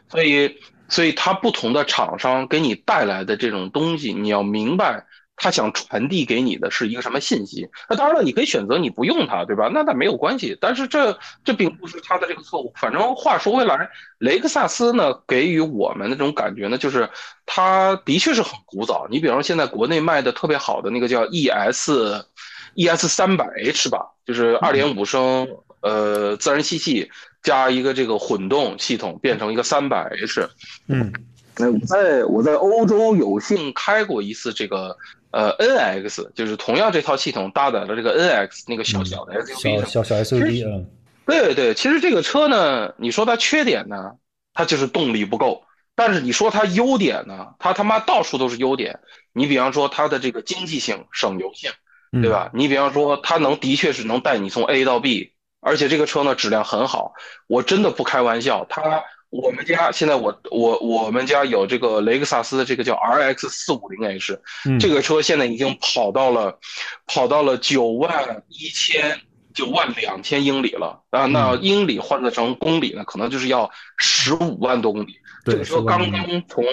所以，所以它不同的厂商给你带来的这种东西，你要明白。他想传递给你的是一个什么信息？那当然了，你可以选择你不用它，对吧？那那没有关系。但是这这并不是他的这个错误。反正话说回来，雷克萨斯呢给予我们的这种感觉呢，就是它的确是很古早。你比方说现在国内卖的特别好的那个叫 ES，ES 三百 H 吧，就是二点五升呃自然吸气加一个这个混动系统，变成一个三百 H。嗯，那我在我在欧洲有幸开过一次这个呃 NX，就是同样这套系统搭载了这个 NX 那个小小的 SUV 小小小 SUV 嗯。对对，其实这个车呢，你说它缺点呢，它就是动力不够。但是你说它优点呢，它他妈到处都是优点。你比方说它的这个经济性、省油性，对吧？你比方说它能的确是能带你从 A 到 B，而且这个车呢质量很好。我真的不开玩笑，它我们家现在我我我们家有这个雷克萨斯的这个叫 RX 四五零 H，这个车现在已经跑到了跑到了九万一千。九万两千英里了啊！那英里换算成公里呢，可能就是要十五万多公里。这个车刚刚从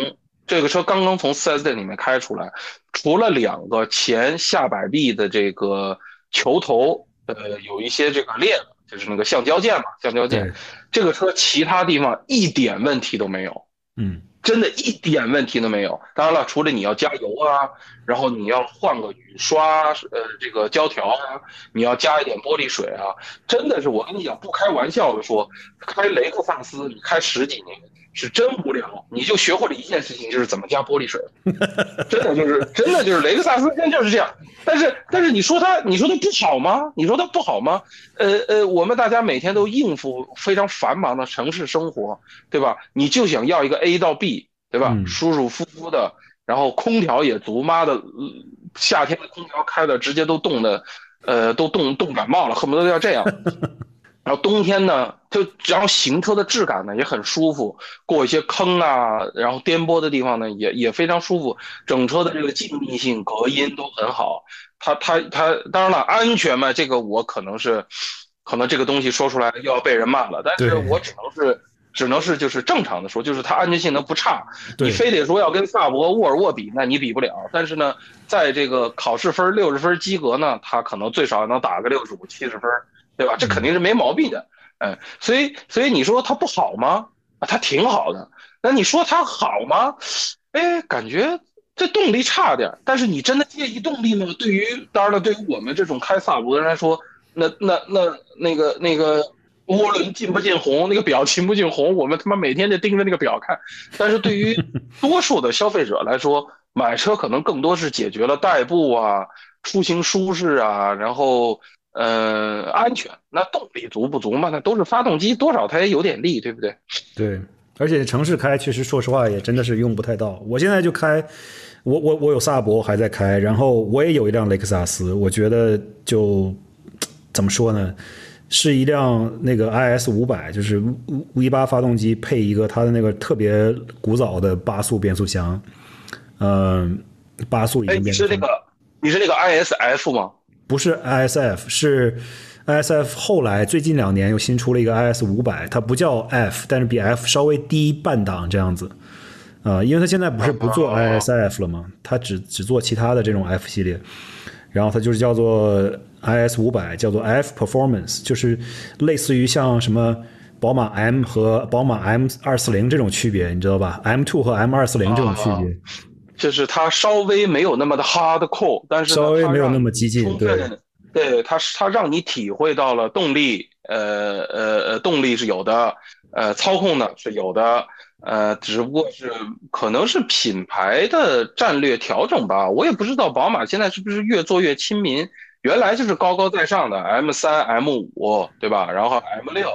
这个车刚刚从 4S 店里面开出来，除了两个前下摆臂的这个球头，呃，有一些这个裂了，就是那个橡胶件嘛，橡胶件。这个车其他地方一点问题都没有。嗯。真的一点问题都没有。当然了，除了你要加油啊，然后你要换个雨刷，呃，这个胶条啊，你要加一点玻璃水啊。真的是，我跟你讲，不开玩笑的说，开雷克萨斯，你开十几年。是真无聊，你就学会了一件事情，就是怎么加玻璃水。真的就是，真的就是雷克萨斯现在就是这样。但是，但是你说它，你说它不好吗？你说它不好吗？呃呃，我们大家每天都应付非常繁忙的城市生活，对吧？你就想要一个 A 到 B，对吧？舒舒服服的，然后空调也足。妈的，夏天的空调开的直接都冻的，呃，都冻冻感冒了，恨不得要这样。然后冬天呢，就然后行车的质感呢也很舒服，过一些坑啊，然后颠簸的地方呢也也非常舒服，整车的这个静谧性、隔音都很好。它它它，当然了，安全嘛，这个我可能是，可能这个东西说出来又要被人骂了，但是我只能是只能是就是正常的说，就是它安全性能不差。你非得说要跟萨博、沃尔沃比，那你比不了。但是呢，在这个考试分六十分及格呢，它可能最少能打个六十五、七十分。对吧？这肯定是没毛病的，嗯，所以所以你说它不好吗？啊，它挺好的。那你说它好吗？哎，感觉这动力差点。但是你真的介意动力吗？对于当然了，对于我们这种开萨博的人来说，那那那那个那个涡轮进不进红，那个表进不进红，我们他妈每天就盯着那个表看。但是对于 多数的消费者来说，买车可能更多是解决了代步啊、出行舒适啊，然后。呃，安全，那动力足不足嘛？那都是发动机多少它也有点力，对不对？对，而且城市开，其实说实话也真的是用不太到。我现在就开，我我我有萨博还在开，然后我也有一辆雷克萨斯，我觉得就怎么说呢？是一辆那个 IS 五百，就是 V 八发动机配一个它的那个特别古早的八速变速箱，嗯，八速已经变。你是那个你是那个 ISF 吗？不是 ISF，是 ISF。后来最近两年又新出了一个 IS 五百，它不叫 F，但是比 F 稍微低半档这样子。啊，因为它现在不是不做 ISF 了吗？它只只做其他的这种 F 系列，然后它就是叫做 IS 五百，叫做 F Performance，就是类似于像什么宝马 M 和宝马 M 二四零这种区别，你知道吧？M two 和 M 二四零这种区别。就是它稍微没有那么的 hardcore，但是稍微没有那么激进，对，对，它它让你体会到了动力，呃呃呃，动力是有的，呃，操控呢是有的，呃，只不过是可能是品牌的战略调整吧，我也不知道宝马现在是不是越做越亲民，原来就是高高在上的 M 三 M 五，对吧？然后 M 六。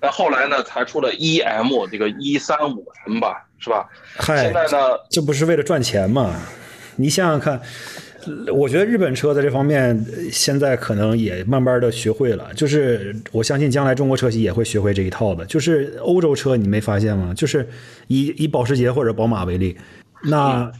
那后来呢，才出了 E M 这个一三五 M 吧，是吧？嗨，现在呢，这不是为了赚钱吗？你想想看，我觉得日本车在这方面现在可能也慢慢的学会了，就是我相信将来中国车企也会学会这一套的。就是欧洲车，你没发现吗？就是以以保时捷或者宝马为例，那。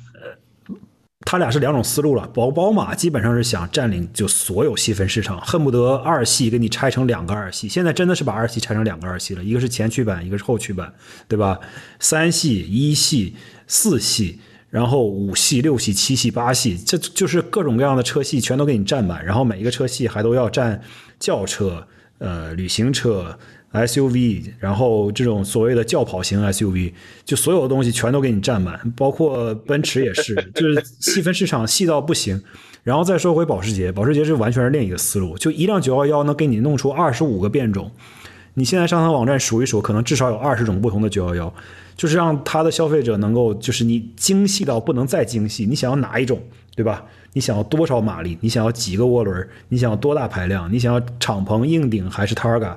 他俩是两种思路了，宝宝马基本上是想占领就所有细分市场，恨不得二系给你拆成两个二系。现在真的是把二系拆成两个二系了，一个是前驱版，一个是后驱版，对吧？三系、一系、四系，然后五系、六系、七系、八系，这就是各种各样的车系全都给你占满，然后每一个车系还都要占轿车、呃旅行车。SUV，然后这种所谓的轿跑型 SUV，就所有的东西全都给你占满，包括奔驰也是，就是细分市场细到不行。然后再说回保时捷，保时捷是完全是另一个思路，就一辆911能给你弄出二十五个变种。你现在上它网站数一数，可能至少有二十种不同的911，就是让它的消费者能够，就是你精细到不能再精细，你想要哪一种，对吧？你想要多少马力？你想要几个涡轮？你想要多大排量？你想要敞篷硬顶还是 Targa？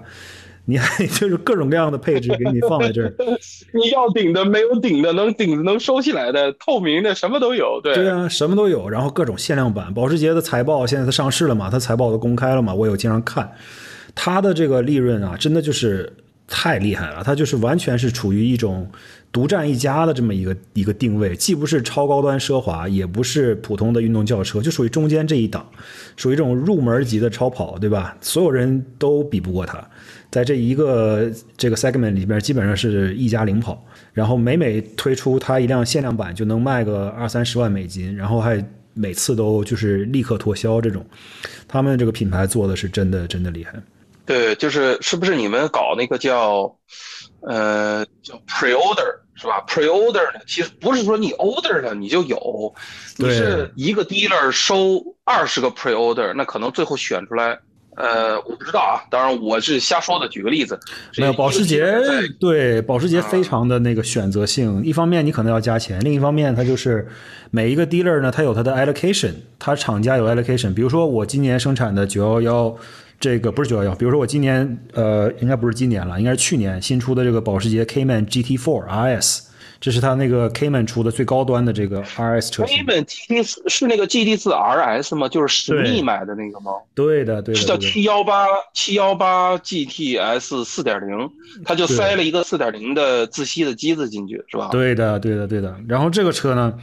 你还 就是各种各样的配置给你放在这儿。你要顶的，没有顶的，能顶的能收起来的，透明的，什么都有。对对啊，什么都有。然后各种限量版，保时捷的财报现在它上市了嘛？它财报都公开了嘛？我有经常看。它的这个利润啊，真的就是太厉害了。它就是完全是处于一种独占一家的这么一个一个定位，既不是超高端奢华，也不是普通的运动轿车，就属于中间这一档，属于这种入门级的超跑，对吧？所有人都比不过它，在这一个这个 segment 里边，基本上是一家领跑。然后每每推出它一辆限量版，就能卖个二三十万美金，然后还每次都就是立刻脱销，这种，他们这个品牌做的是真的真的厉害。对，就是是不是你们搞那个叫，呃，叫 pre-order 是吧？pre-order 呢，其实不是说你 order 了你就有，你是一个 dealer 收二十个 pre-order，那可能最后选出来，呃，我不知道啊，当然我是瞎说的。举个例子，没有保时捷，对保时捷非常的那个选择性，一方面你可能要加钱，另一方面它就是每一个 dealer 呢，它有它的 allocation，它厂家有 allocation，比如说我今年生产的九幺幺。这个不是九幺幺，比如说我今年，呃，应该不是今年了，应该是去年新出的这个保时捷 Cayman GT4 RS，这是它那个 Cayman 出的最高端的这个 RS 车型。Cayman GT 是那个 GT4 RS 吗？就是史密买的那个吗？对的，对的。是叫七幺八七幺八 GTS 四点零，它就塞了一个四点零的自吸的机子进去，是吧？对的，对的，对的。然后这个车呢，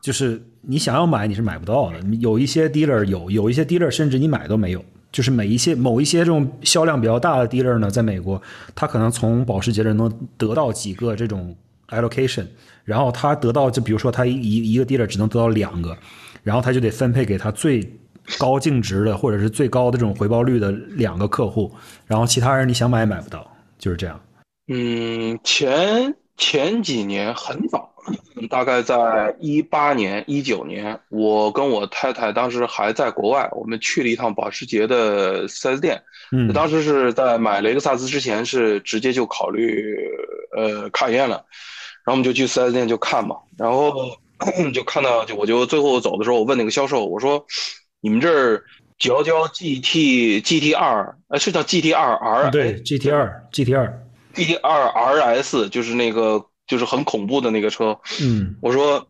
就是你想要买你是买不到的，有一些 dealer 有，有一些 dealer 甚至你买都没有。就是每一些某一些这种销量比较大的 dealer 呢，在美国，他可能从保时捷这能得到几个这种 allocation，然后他得到就比如说他一一个 dealer 只能得到两个，然后他就得分配给他最高净值的或者是最高的这种回报率的两个客户，然后其他人你想买也买不到，就是这样。嗯，前前几年很早。大概在一八年、一九年，我跟我太太当时还在国外，我们去了一趟保时捷的 4S 店。嗯，当时是在买雷克萨斯之前，是直接就考虑呃卡宴了，然后我们就去 4S 店就看嘛，然后 就看到就我就最后走的时候，我问那个销售，我说你们这儿九幺幺 GT GT 二，呃是叫 GT 二 R？对，GT 二 GT 二 GT 二 RS 就是那个。就是很恐怖的那个车，嗯，我说，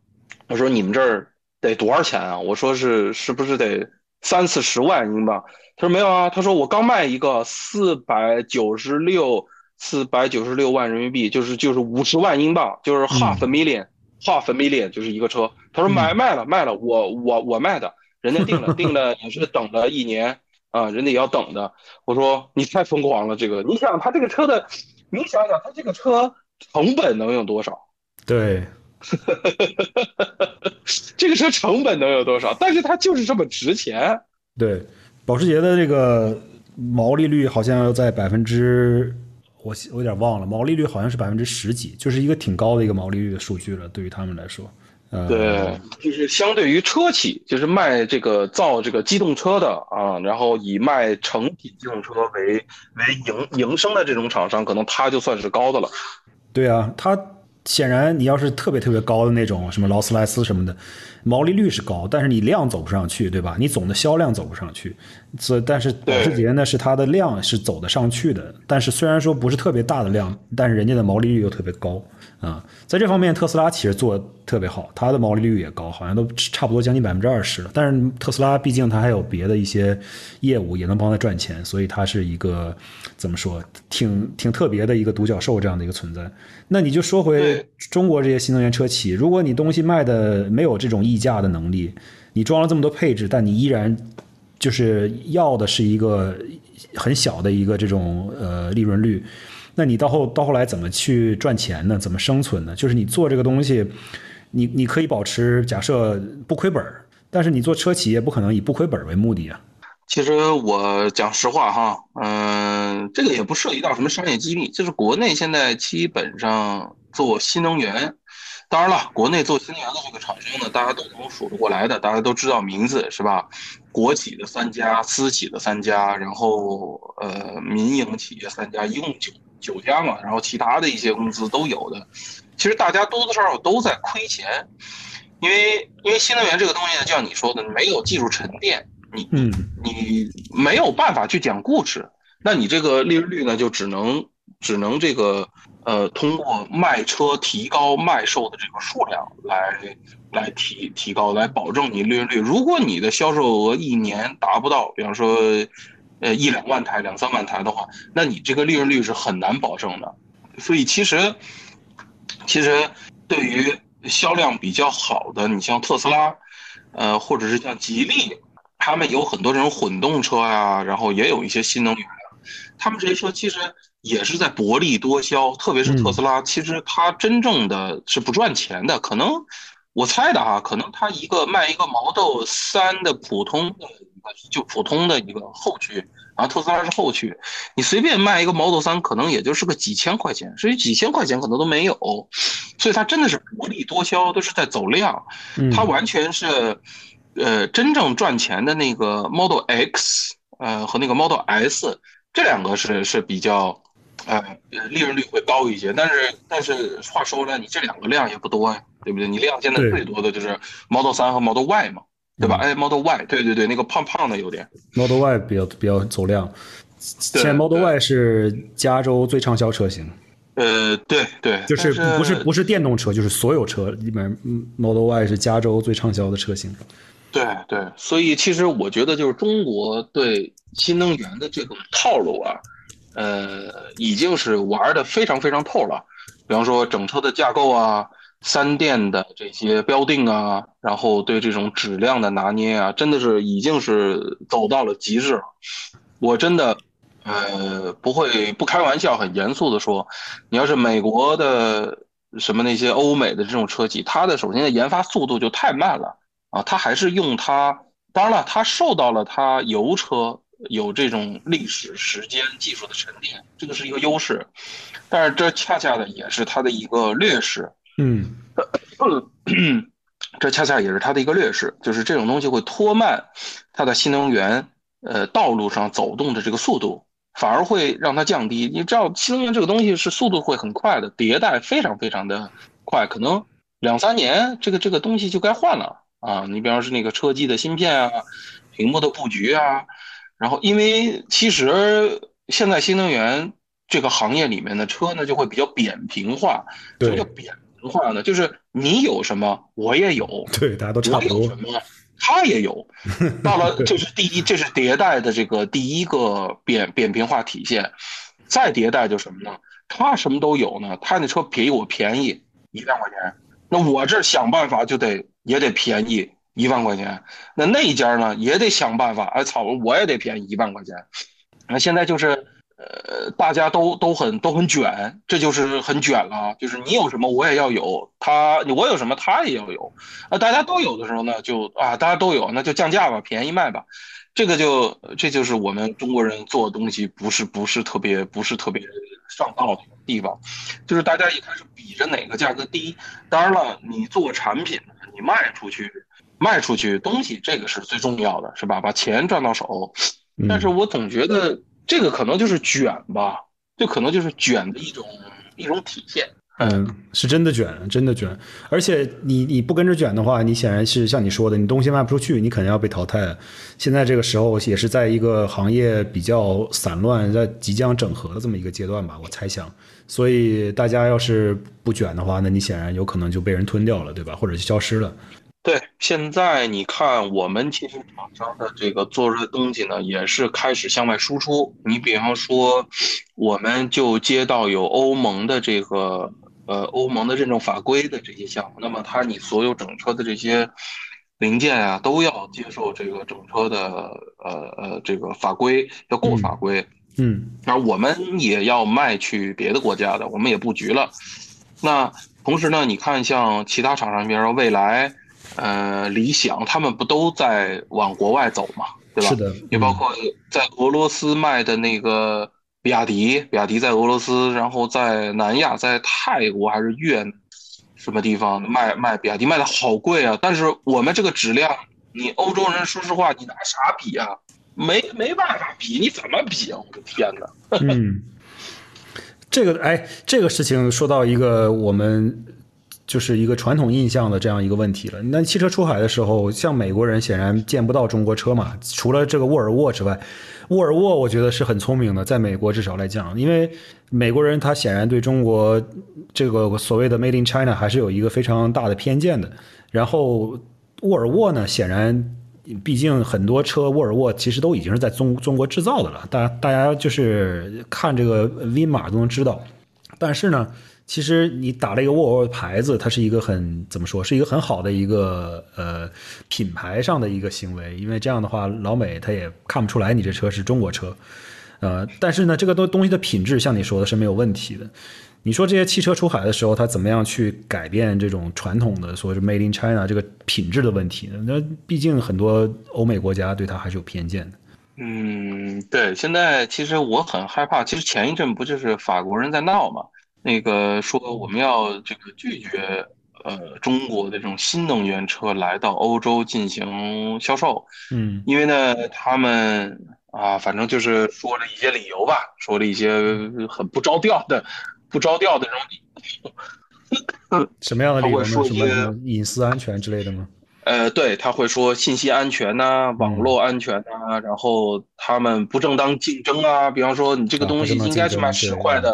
我说你们这儿得多少钱啊？我说是是不是得三四十万英镑？他说没有啊，他说我刚卖一个四百九十六四百九十六万人民币，就是就是五十万英镑，就是 half a million，half a million 就是一个车。他说买卖了卖了，我我我卖的，人家定了 定了也是等了一年啊，人家也要等的。我说你太疯狂了，这个你想他这个车的，你想想他这个车。成本能有多少？对，这个车成本能有多少？但是它就是这么值钱。对，保时捷的这个毛利率好像要在百分之，我我有点忘了，毛利率好像是百分之十几，就是一个挺高的一个毛利率的数据了。对于他们来说，呃，对，就是相对于车企，就是卖这个造这个机动车的啊，然后以卖成品机动车为为营营生的这种厂商，可能它就算是高的了。对啊，它显然你要是特别特别高的那种，什么劳斯莱斯什么的，毛利率是高，但是你量走不上去，对吧？你总的销量走不上去。所以，但是保时捷呢，是它的量是走得上去的，但是虽然说不是特别大的量，但是人家的毛利率又特别高啊。在这方面，特斯拉其实做的特别好，它的毛利率也高，好像都差不多将近百分之二十了。但是特斯拉毕竟它还有别的一些业务也能帮它赚钱，所以它是一个怎么说，挺挺特别的一个独角兽这样的一个存在。那你就说回中国这些新能源车企，如果你东西卖的没有这种溢价的能力，你装了这么多配置，但你依然就是要的是一个很小的一个这种呃利润率，那你到后到后来怎么去赚钱呢？怎么生存呢？就是你做这个东西，你你可以保持假设不亏本，但是你做车企业不可能以不亏本为目的啊。其实我讲实话哈，嗯，这个也不涉及到什么商业机密，就是国内现在基本上做新能源，当然了，国内做新能源的这个厂商呢，大家都能数得过来的，大家都知道名字是吧？国企的三家，私企的三家，然后呃民营企业三家，一共九九家嘛，然后其他的一些公司都有的，其实大家多多少少都在亏钱，因为因为新能源这个东西呢，就像你说的，没有技术沉淀。你你，你没有办法去讲故事，那你这个利润率呢，就只能只能这个呃，通过卖车提高卖售的这个数量来来提提高，来保证你利润率。如果你的销售额一年达不到，比方说呃一两万台、两三万台的话，那你这个利润率是很难保证的。所以其实其实对于销量比较好的，你像特斯拉，呃，或者是像吉利。他们有很多这种混动车啊，然后也有一些新能源，他们这些车其实也是在薄利多销，特别是特斯拉，其实它真正的是不赚钱的。可能我猜的哈，可能它一个卖一个 Model 三的普通的就普通的一个后驱，然后特斯拉是后驱，你随便卖一个 Model 三，可能也就是个几千块钱，甚至几千块钱可能都没有，所以它真的是薄利多销，都是在走量，它完全是。呃，真正赚钱的那个 Model X，呃，和那个 Model S，这两个是是比较，呃，利润率会高一些。但是但是话说了，你这两个量也不多呀，对不对？你量现在最多的就是 Model 3和 Model Y 嘛，对吧？哎，Model Y，对对对，那个胖胖的有点。Model Y 比较比较走量，现在 Model Y 是加州最畅销车型。呃，对对，就是不是不是电动车，就是所有车里面，Model Y 是加州最畅销的车型。对对，所以其实我觉得就是中国对新能源的这种套路啊，呃，已经是玩的非常非常透了。比方说整车的架构啊，三电的这些标定啊，然后对这种质量的拿捏啊，真的是已经是走到了极致了。我真的，呃，不会不开玩笑，很严肃的说，你要是美国的什么那些欧美的这种车企，它的首先的研发速度就太慢了。啊，它还是用它，当然了，它受到了它油车有这种历史时间技术的沉淀，这个是一个优势，但是这恰恰的也是它的一个劣势。嗯，这恰恰也是它的一个劣势，就是这种东西会拖慢它的新能源呃道路上走动的这个速度，反而会让它降低。你知道，新能源这个东西是速度会很快的，迭代非常非常的快，可能两三年这个这个东西就该换了。啊，你比方是那个车机的芯片啊，屏幕的布局啊，然后因为其实现在新能源这个行业里面的车呢，就会比较扁平化。什么叫扁平化呢？就是你有什么，我也有。对，大家都差不多。什么，他也有。到了，这是第一，这是迭代的这个第一个扁扁平化体现。再迭代就什么呢？他什么都有呢，他那车比我便宜一万块钱，那我这想办法就得。也得便宜一万块钱，那那一家呢也得想办法。哎操，我也得便宜一万块钱。那现在就是，呃，大家都都很都很卷，这就是很卷了。就是你有什么我也要有，他我有什么他也要有。啊，大家都有的时候呢，就啊，大家都有，那就降价吧，便宜卖吧。这个就这就是我们中国人做东西不是不是特别不是特别上道的地方，就是大家一开始比着哪个价格低。当然了，你做产品。你卖出去，卖出去东西，这个是最重要的，是吧？把钱赚到手。但是我总觉得这个可能就是卷吧，这可能就是卷的一种一种体现。嗯，是真的卷，真的卷。而且你你不跟着卷的话，你显然是像你说的，你东西卖不出去，你肯定要被淘汰。现在这个时候也是在一个行业比较散乱，在即将整合的这么一个阶段吧，我猜想。所以大家要是不卷的话，那你显然有可能就被人吞掉了，对吧？或者就消失了。对，现在你看，我们其实厂商的这个做出的东西呢，也是开始向外输出。你比方说，我们就接到有欧盟的这个呃欧盟的认证法规的这些项目，那么它你所有整车的这些零件啊，都要接受这个整车的呃呃这个法规，要过法规。嗯，那我们也要卖去别的国家的，我们也布局了。那同时呢，你看像其他厂商，比如说蔚来、呃理想，他们不都在往国外走吗？对吧？是的，也包括在俄罗斯卖的那个比亚迪，比亚迪在俄罗斯，然后在南亚，在泰国还是越南什么地方卖卖比亚迪卖的好贵啊！但是我们这个质量，你欧洲人说实话，你拿啥比啊？没没办法比，你怎么比啊？我的天哪！嗯，这个哎，这个事情说到一个我们就是一个传统印象的这样一个问题了。那汽车出海的时候，像美国人显然见不到中国车嘛，除了这个沃尔沃之外，沃尔沃我觉得是很聪明的，在美国至少来讲，因为美国人他显然对中国这个所谓的 Made in China 还是有一个非常大的偏见的。然后沃尔沃呢，显然。毕竟很多车沃尔沃其实都已经是在中中国制造的了，大大家就是看这个 V 码都能知道。但是呢，其实你打了一个沃尔沃的牌子，它是一个很怎么说，是一个很好的一个呃品牌上的一个行为，因为这样的话老美他也看不出来你这车是中国车。呃，但是呢，这个东东西的品质像你说的是没有问题的。你说这些汽车出海的时候，它怎么样去改变这种传统的说是 Made in China 这个品质的问题呢？那毕竟很多欧美国家对它还是有偏见的。嗯，对，现在其实我很害怕。其实前一阵不就是法国人在闹嘛？那个说我们要这个拒绝呃中国的这种新能源车来到欧洲进行销售。嗯，因为呢，他们啊，反正就是说了一些理由吧，说了一些很不着调的。不着调的这种理由，什么样的理由呢？什么隐私安全之类的吗？呃，对，他会说信息安全呐，网络安全呐，然后他们不正当竞争啊。比方说，你这个东西应该是卖十块的，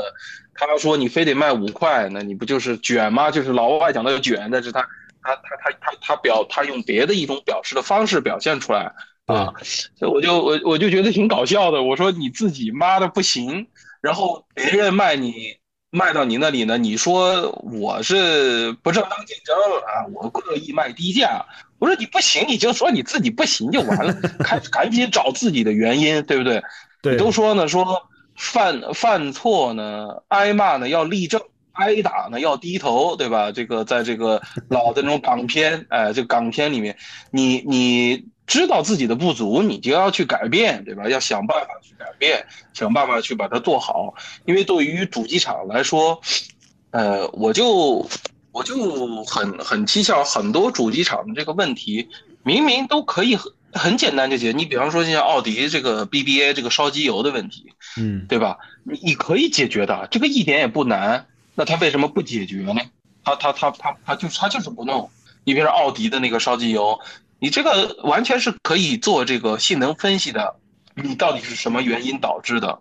他说你非得卖五块，那你不就是卷吗？就是老外讲的卷，但是他他他他他他表他用别的一种表示的方式表现出来啊，所以我就我我就觉得挺搞笑的。我说你自己妈的不行，然后别人卖你。卖到你那里呢？你说我是不正当竞争啊？我故意卖低价。我说你不行，你就说你自己不行就完了，赶 赶紧找自己的原因，对不对？对，都说呢，说犯犯错呢，挨骂呢要立正，挨打呢要低头，对吧？这个在这个老的那种港片，哎，这港片里面，你你。知道自己的不足，你就要去改变，对吧？要想办法去改变，想办法去把它做好。因为对于主机厂来说，呃，我就我就很很蹊跷，很多主机厂的这个问题，明明都可以很很简单就解决。你比方说像奥迪这个 BBA 这个烧机油的问题，嗯，对吧？你你可以解决的，这个一点也不难。那他为什么不解决呢？他他他他他就他就是不弄。你比如说奥迪的那个烧机油。你这个完全是可以做这个性能分析的，你到底是什么原因导致的？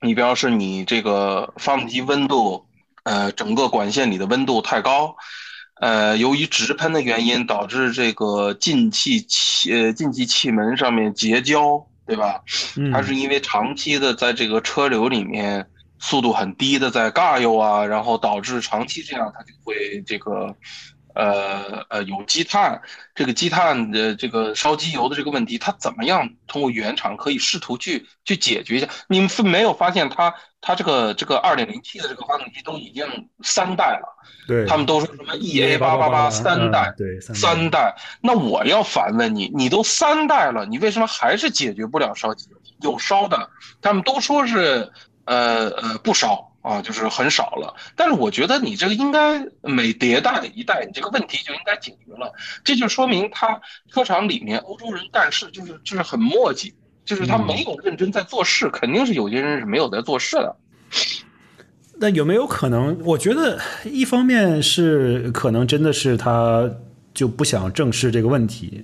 你比方说你这个发动机温度，呃，整个管线里的温度太高，呃，由于直喷的原因导致这个进气气呃进气气门上面结胶，对吧？它是因为长期的在这个车流里面速度很低的在尬悠啊，然后导致长期这样，它就会这个。呃呃，有积碳，这个积碳的这个烧机油的这个问题，它怎么样通过原厂可以试图去去解决一下？你们没有发现它它这个这个二点零 T 的这个发动机都已经三代了，对，他们都说什么 EA 八八八三代，对，三代。那我要反问你，你都三代了，你为什么还是解决不了烧机油？有烧的，他们都说是呃呃不烧。啊，就是很少了，但是我觉得你这个应该每迭代一代，你这个问题就应该解决了。这就说明他车厂里面欧洲人干事就是就是很墨迹，就是他没有认真在做事，肯定是有些人是没有在做事的。那有没有可能？我觉得一方面是可能真的是他就不想正视这个问题。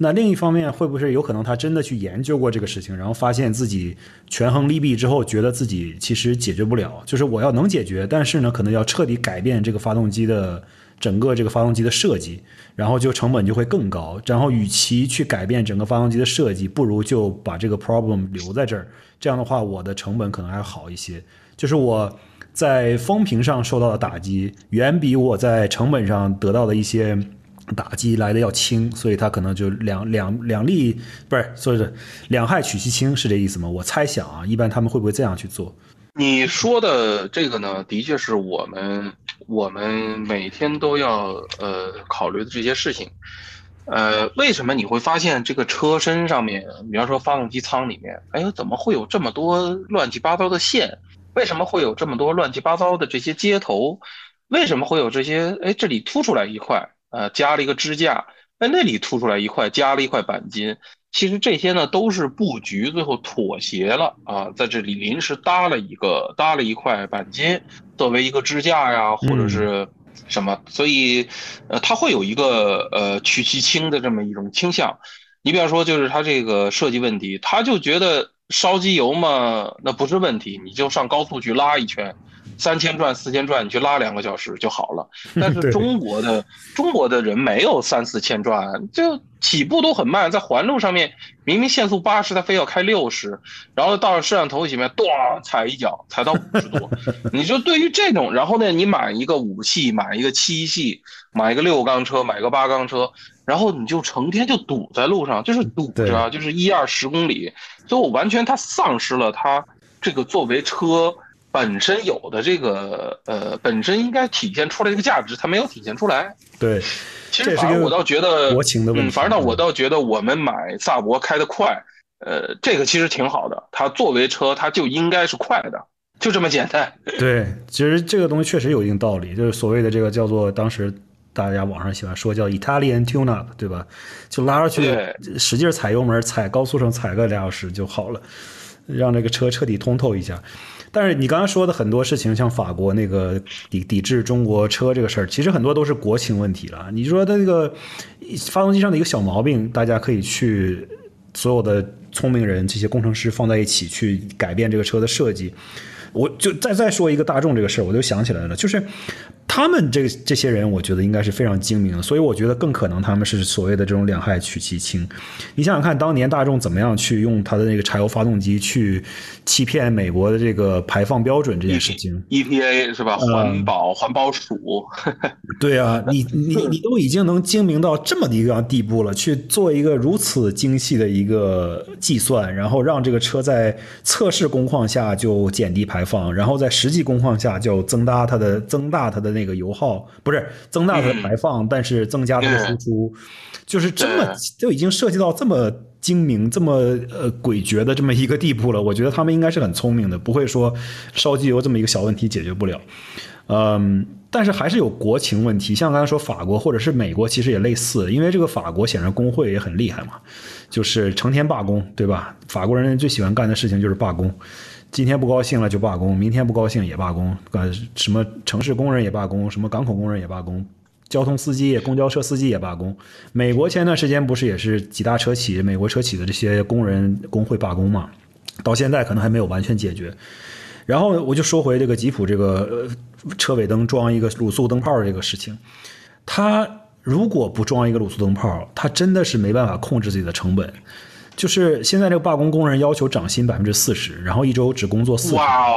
那另一方面，会不会有可能他真的去研究过这个事情，然后发现自己权衡利弊之后，觉得自己其实解决不了？就是我要能解决，但是呢，可能要彻底改变这个发动机的整个这个发动机的设计，然后就成本就会更高。然后与其去改变整个发动机的设计，不如就把这个 problem 留在这儿。这样的话，我的成本可能还好一些。就是我在风评上受到的打击，远比我在成本上得到的一些。打击来的要轻，所以他可能就两两两利不是，所以是两害取其轻，是这意思吗？我猜想啊，一般他们会不会这样去做？你说的这个呢，的确是我们我们每天都要呃考虑的这些事情。呃，为什么你会发现这个车身上面，比方说发动机舱里面，哎呦，怎么会有这么多乱七八糟的线？为什么会有这么多乱七八糟的这些接头？为什么会有这些？哎，这里凸出来一块，呃，加了一个支架，在，那里凸出来一块，加了一块钣金。其实这些呢都是布局，最后妥协了啊，在这里临时搭了一个搭了一块钣金，作为一个支架呀，或者是什么，所以呃，它会有一个呃取其轻的这么一种倾向。你比方说，就是它这个设计问题，他就觉得烧机油嘛，那不是问题，你就上高速去拉一圈。三千转四千转，你去拉两个小时就好了。但是中国的中国的人没有三四千转，就起步都很慢，在环路上面明明限速八十，他非要开六十，然后到了摄像头前面，咣踩一脚，踩到五十多。你就对于这种，然后呢，你买一个五系，买一个七系，买一个六缸车，买个八缸车，然后你就成天就堵在路上，就是堵着，就是一二十公里，最后完全它丧失了它这个作为车。本身有的这个呃，本身应该体现出来这个价值，它没有体现出来。对，其实反正我倒觉得国情的问题。反正呢，我倒觉得我们买萨博开得快，呃，这个其实挺好的。它作为车，它就应该是快的，就这么简单。对，其实这个东西确实有一定道理，就是所谓的这个叫做当时大家网上喜欢说叫 Italian tune up，对吧？就拉出去，使劲踩油门，踩高速上踩个俩小时就好了，让这个车彻底通透一下。但是你刚刚说的很多事情，像法国那个抵抵制中国车这个事儿，其实很多都是国情问题了。你说它那个发动机上的一个小毛病，大家可以去所有的聪明人、这些工程师放在一起去改变这个车的设计。我就再再说一个大众这个事儿，我就想起来了，就是。他们这这些人，我觉得应该是非常精明的，所以我觉得更可能他们是所谓的这种两害取其轻。你想想看，当年大众怎么样去用它的那个柴油发动机去欺骗美国的这个排放标准这件事情，EPA 是吧？环保环保署。对啊，你你你都已经能精明到这么的一个地步了，去做一个如此精细的一个计算，然后让这个车在测试工况下就减低排放，然后在实际工况下就增大它的增大它的。那个油耗不是增大它的排放，但是增加它的输出，就是这么都已经涉及到这么精明、这么呃诡谲的这么一个地步了。我觉得他们应该是很聪明的，不会说烧机油这么一个小问题解决不了。嗯，但是还是有国情问题，像刚才说法国或者是美国，其实也类似，因为这个法国显然工会也很厉害嘛，就是成天罢工，对吧？法国人最喜欢干的事情就是罢工。今天不高兴了就罢工，明天不高兴也罢工，呃，什么城市工人也罢工，什么港口工人也罢工，交通司机、公交车司机也罢工。美国前段时间不是也是几大车企、美国车企的这些工人工会罢工嘛？到现在可能还没有完全解决。然后我就说回这个吉普这个呃车尾灯装一个卤素灯泡这个事情，它如果不装一个卤素灯泡，它真的是没办法控制自己的成本。就是现在这个罢工工人要求涨薪百分之四十，然后一周只工作四天，哇哦，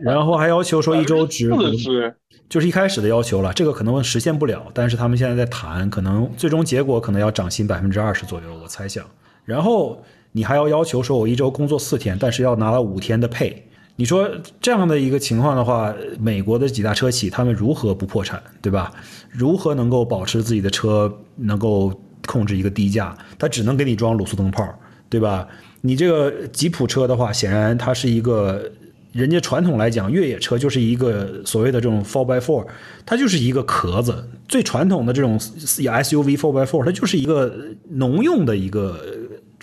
然后还要求说一周只四十，就是一开始的要求了，这个可能实现不了，但是他们现在在谈，可能最终结果可能要涨薪百分之二十左右，我猜想。然后你还要要求说我一周工作四天，但是要拿到五天的配，你说这样的一个情况的话，美国的几大车企他们如何不破产，对吧？如何能够保持自己的车能够？控制一个低价，它只能给你装卤素灯泡，对吧？你这个吉普车的话，显然它是一个，人家传统来讲，越野车就是一个所谓的这种 four by four，它就是一个壳子。最传统的这种 SUV four by four，它就是一个农用的一个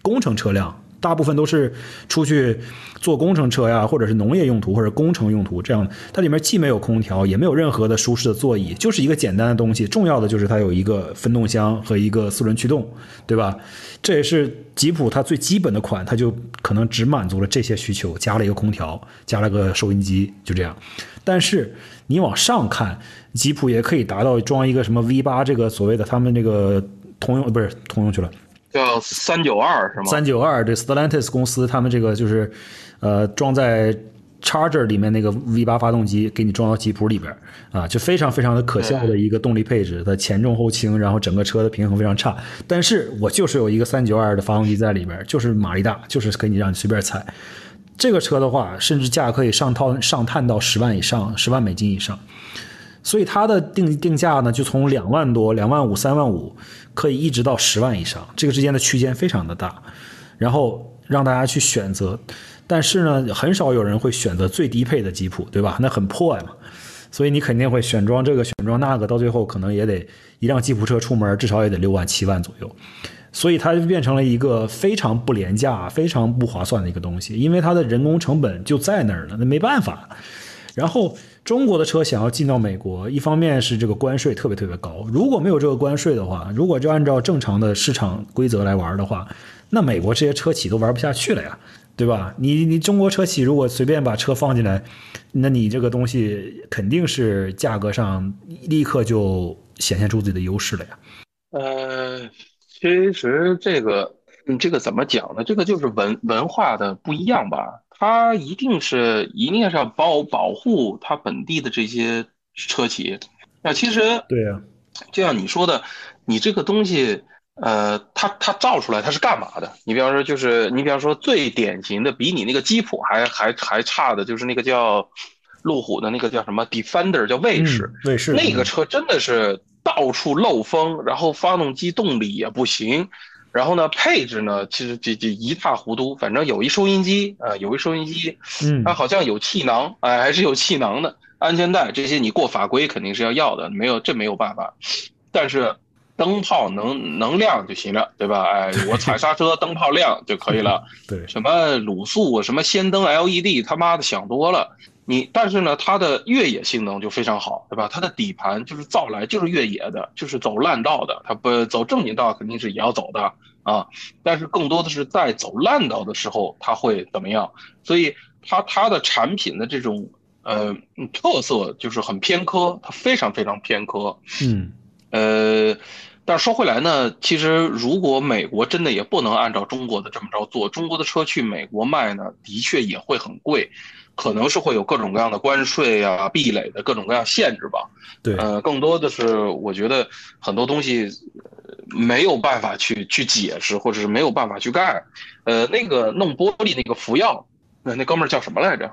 工程车辆。大部分都是出去做工程车呀，或者是农业用途或者工程用途这样。它里面既没有空调，也没有任何的舒适的座椅，就是一个简单的东西。重要的就是它有一个分动箱和一个四轮驱动，对吧？这也是吉普它最基本的款，它就可能只满足了这些需求，加了一个空调，加了个收音机，就这样。但是你往上看，吉普也可以达到装一个什么 V 八这个所谓的他们那个通用不是通用去了。叫三九二是吗？三九二，这 Stellantis 公司他们这个就是，呃，装在 Charger 里面那个 V 八发动机，给你装到吉普里边啊，就非常非常的可笑的一个动力配置，它前重后轻，然后整个车的平衡非常差。但是我就是有一个三九二的发动机在里边，就是马力大，就是给你让你随便踩。这个车的话，甚至价可以上套上探到十万以上，十万美金以上。所以它的定定价呢，就从两万多、两万五、三万五，可以一直到十万以上，这个之间的区间非常的大，然后让大家去选择。但是呢，很少有人会选择最低配的吉普，对吧？那很破呀嘛，所以你肯定会选装这个选装那个，到最后可能也得一辆吉普车出门至少也得六万七万左右，所以它就变成了一个非常不廉价、非常不划算的一个东西，因为它的人工成本就在那儿了，那没办法。然后中国的车想要进到美国，一方面是这个关税特别特别高，如果没有这个关税的话，如果就按照正常的市场规则来玩的话，那美国这些车企都玩不下去了呀，对吧？你你中国车企如果随便把车放进来，那你这个东西肯定是价格上立刻就显现出自己的优势了呀。呃，其实这个，嗯，这个怎么讲呢？这个就是文文化的不一样吧。它一定是一定是要保保护它本地的这些车企。那其实对呀，就像你说的，你这个东西，呃，它它造出来它是干嘛的？你比方说，就是你比方说最典型的，比你那个吉普还还还差的，就是那个叫路虎的那个叫什么 Defender，叫卫士。卫士那个车真的是到处漏风，然后发动机动力也不行。然后呢，配置呢，其实这这一塌糊涂。反正有一收音机，呃，有一收音机，嗯，它好像有气囊，哎，还是有气囊的。安全带这些你过法规肯定是要要的，没有这没有办法。但是灯泡能能亮就行了，对吧？哎，我踩刹车灯泡亮就可以了。对，什么卤素，什么氙灯 LED，他妈的想多了。你但是呢，它的越野性能就非常好，对吧？它的底盘就是造来就是越野的，就是走烂道的，它不走正经道肯定是也要走的啊。但是更多的是在走烂道的时候，它会怎么样？所以它它的产品的这种呃特色就是很偏科，它非常非常偏科。嗯，呃，但是说回来呢，其实如果美国真的也不能按照中国的这么着做，中国的车去美国卖呢，的确也会很贵。可能是会有各种各样的关税啊、壁垒的各种各样限制吧。对，呃，更多的是我觉得很多东西没有办法去去解释，或者是没有办法去干。呃，那个弄玻璃那个福耀，那那哥们儿叫什么来着？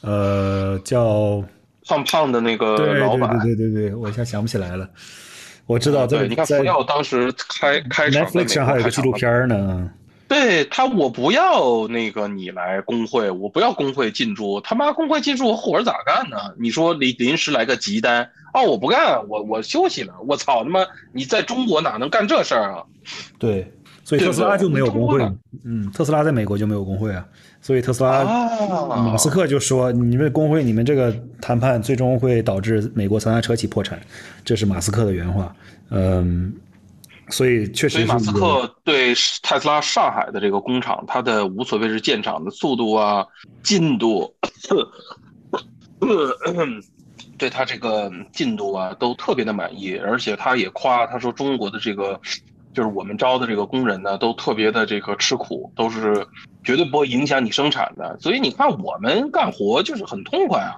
呃，叫胖胖的那个老板。对对对对，我一下想不起来了。我知道，对，你看福耀当时开开场 Netflix 上还有个纪录片呢。对他，我不要那个你来工会，我不要工会进驻，他妈工会进驻，我活儿咋干呢？你说临临时来个急单，哦，我不干，我我休息了，我操他妈！你在中国哪能干这事儿啊？对，所以特斯拉就没有工会，嗯，特斯拉在美国就没有工会啊，所以特斯拉马斯克就说，你们工会，你们这个谈判最终会导致美国三大车企破产，这是马斯克的原话，嗯。所以确实，所以马斯克对特斯拉上海的这个工厂，它的无所谓是建厂的速度啊、进度，对他这个进度啊都特别的满意，而且他也夸他说中国的这个就是我们招的这个工人呢都特别的这个吃苦，都是绝对不会影响你生产的。所以你看我们干活就是很痛快啊，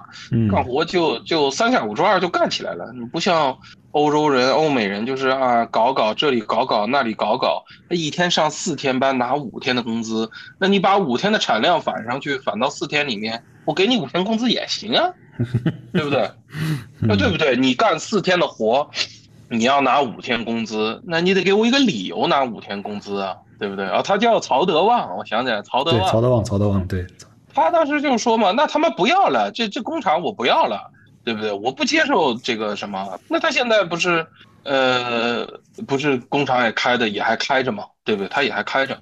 干活就就三下五除二就干起来了，你不像。欧洲人、欧美人就是啊，搞搞这里搞搞那里搞搞，他一天上四天班拿五天的工资，那你把五天的产量返上去，返到四天里面，我给你五天工资也行啊，对不对？那对不对？你干四天的活，你要拿五天工资，那你得给我一个理由拿五天工资啊，对不对？啊，他叫曹德旺，我想起来，曹德旺，曹德旺，曹德旺，对，他当时就说嘛，那他妈不要了，这这工厂我不要了。对不对？我不接受这个什么？那他现在不是，呃，不是工厂也开的，也还开着吗？对不对？他也还开着。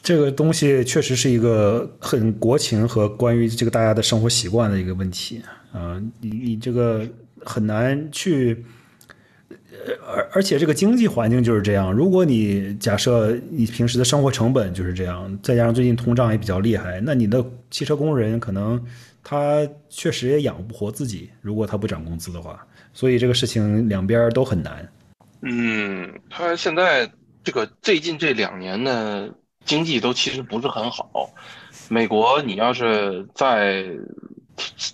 这个东西确实是一个很国情和关于这个大家的生活习惯的一个问题啊。你你这个很难去，而而且这个经济环境就是这样。如果你假设你平时的生活成本就是这样，再加上最近通胀也比较厉害，那你的汽车工人可能。他确实也养不活自己，如果他不涨工资的话，所以这个事情两边都很难。嗯，他现在这个最近这两年呢，经济都其实不是很好。美国，你要是再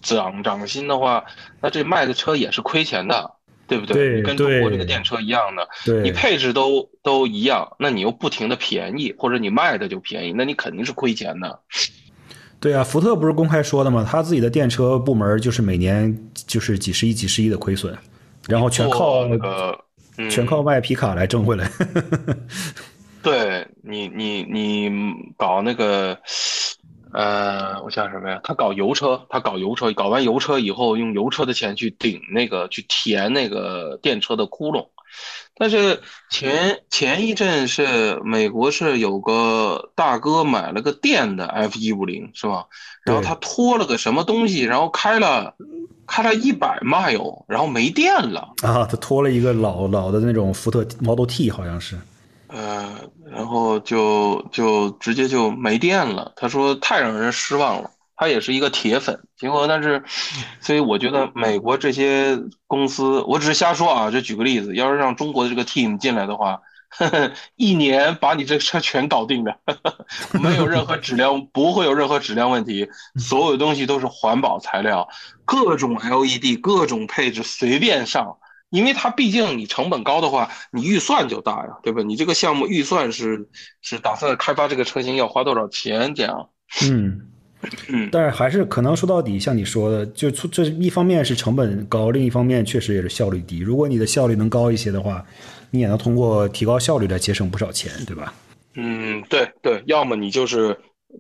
涨涨薪的话，那这卖的车也是亏钱的，对不对？跟中国这个电车一样的，你配置都都一样，那你又不停的便宜，或者你卖的就便宜，那你肯定是亏钱的。对啊，福特不是公开说的吗？他自己的电车部门就是每年就是几十亿、几十亿的亏损，然后全靠那个、嗯、全靠卖皮卡来挣回来。对你，你你搞那个，呃，我想什么呀？他搞油车，他搞油车，搞完油车以后，用油车的钱去顶那个，去填那个电车的窟窿。但是前前一阵是美国是有个大哥买了个电的 F 一五零是吧？然后他拖了个什么东西，然后开了开了一百 mile，然后没电了啊！他拖了一个老老的那种福特 Model T 好像是，呃，然后就就直接就没电了。他说太让人失望了。他也是一个铁粉，结果但是，所以我觉得美国这些公司，我只是瞎说啊，就举个例子，要是让中国的这个 team 进来的话，呵呵一年把你这车全搞定的，没有任何质量，不会有任何质量问题，所有东西都是环保材料，各种 LED，各种配置随便上，因为它毕竟你成本高的话，你预算就大呀，对吧？你这个项目预算是是打算开发这个车型要花多少钱这样，嗯。嗯，但是还是可能说到底，像你说的，就这一方面是成本高，另一方面确实也是效率低。如果你的效率能高一些的话，你也能通过提高效率来节省不少钱，对吧？嗯，对对，要么你就是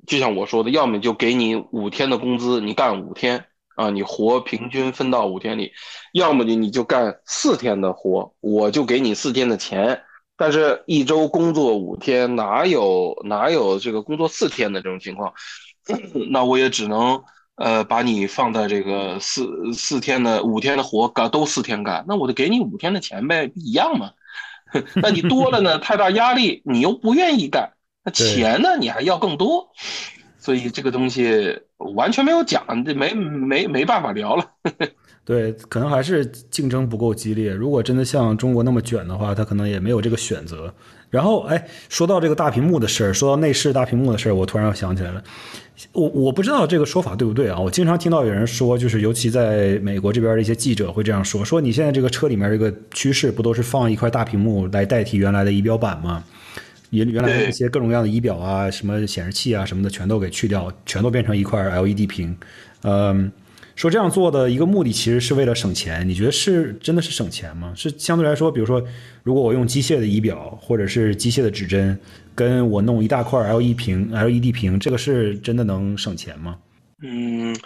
就像我说的，要么就给你五天的工资，你干五天啊，你活平均分到五天里；要么你你就干四天的活，我就给你四天的钱。但是一周工作五天，哪有哪有这个工作四天的这种情况？那我也只能呃把你放在这个四四天的五天的活干都四天干，那我就给你五天的钱呗，一样嘛。那你多了呢，太大压力，你又不愿意干，那钱呢你还要更多，所以这个东西完全没有讲，这没没没办法聊了。对，可能还是竞争不够激烈。如果真的像中国那么卷的话，他可能也没有这个选择。然后，哎，说到这个大屏幕的事儿，说到内饰大屏幕的事儿，我突然又想起来了。我我不知道这个说法对不对啊？我经常听到有人说，就是尤其在美国这边的一些记者会这样说：说你现在这个车里面这个趋势不都是放一块大屏幕来代替原来的仪表板吗？原原来那些各种各样的仪表啊、什么显示器啊什么的，全都给去掉，全都变成一块 LED 屏。嗯。说这样做的一个目的其实是为了省钱，你觉得是真的是省钱吗？是相对来说，比如说，如果我用机械的仪表或者是机械的指针，跟我弄一大块 LED 屏，LED 屏，这个是真的能省钱吗？嗯，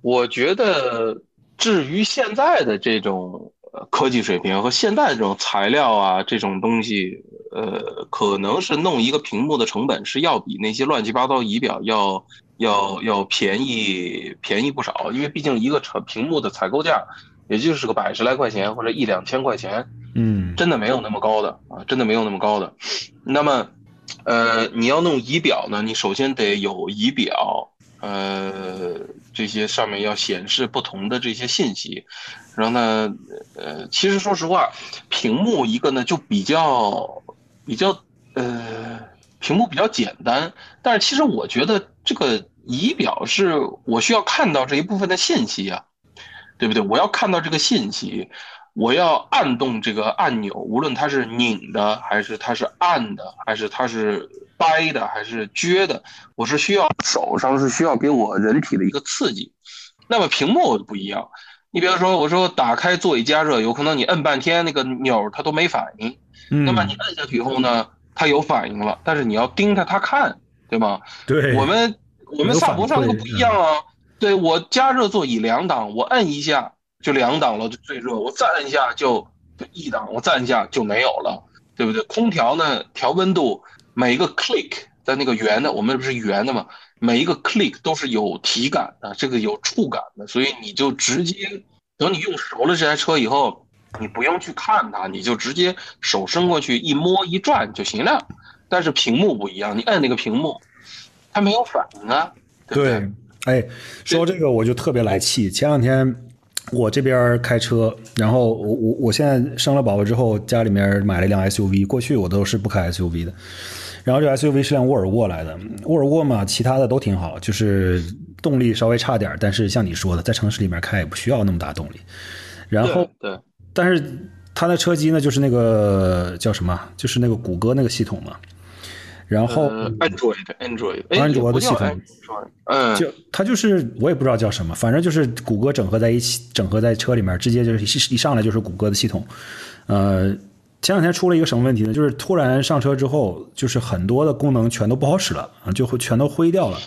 我觉得至于现在的这种科技水平和现在这种材料啊，这种东西，呃，可能是弄一个屏幕的成本是要比那些乱七八糟仪表要。要要便宜便宜不少，因为毕竟一个成屏幕的采购价，也就是个百十来块钱或者一两千块钱，嗯，真的没有那么高的啊，真的没有那么高的。那么，呃，你要弄仪表呢，你首先得有仪表，呃，这些上面要显示不同的这些信息。然后呢，呃，其实说实话，屏幕一个呢就比较比较呃。屏幕比较简单，但是其实我觉得这个仪表是我需要看到这一部分的信息啊，对不对？我要看到这个信息，我要按动这个按钮，无论它是拧的，还是它是按的，还是它是掰的，还是撅的，我是需要手上是需要给我人体的一个刺激。那么屏幕不一样，你比如说我说打开座椅加热，有可能你摁半天那个钮它都没反应，那么你摁下去以后呢？它有反应了，但是你要盯着它看，对吗？对，我们我们萨博上那个不一样啊。对我加热座椅两档，我摁一下就两档了，就最热；我再摁一下就一档，我再摁一下就没有了，对不对？空调呢，调温度每一个 click 在那个圆的，我们不是圆的嘛，每一个 click 都是有体感的，这个有触感的，所以你就直接等你用熟了这台车以后。你不用去看它，你就直接手伸过去一摸一转就行了。但是屏幕不一样，你按那个屏幕，它没有反应啊。对，哎，说这个我就特别来气。前两天我这边开车，然后我我我现在生了宝宝之后，家里面买了一辆 SUV。过去我都是不开 SUV 的，然后这 SUV 是辆沃尔沃来的。沃尔沃嘛，其他的都挺好，就是动力稍微差点，但是像你说的，在城市里面开也不需要那么大动力。然后对。但是它的车机呢，就是那个叫什么，就是那个谷歌那个系统嘛。然后，Android，Android，安卓的系统，嗯，就它就是我也不知道叫什么，反正就是谷歌整合在一起，整合在车里面，直接就是一上来就是谷歌的系统。呃，前两天出了一个什么问题呢？就是突然上车之后，就是很多的功能全都不好使了啊，就会全都灰掉了。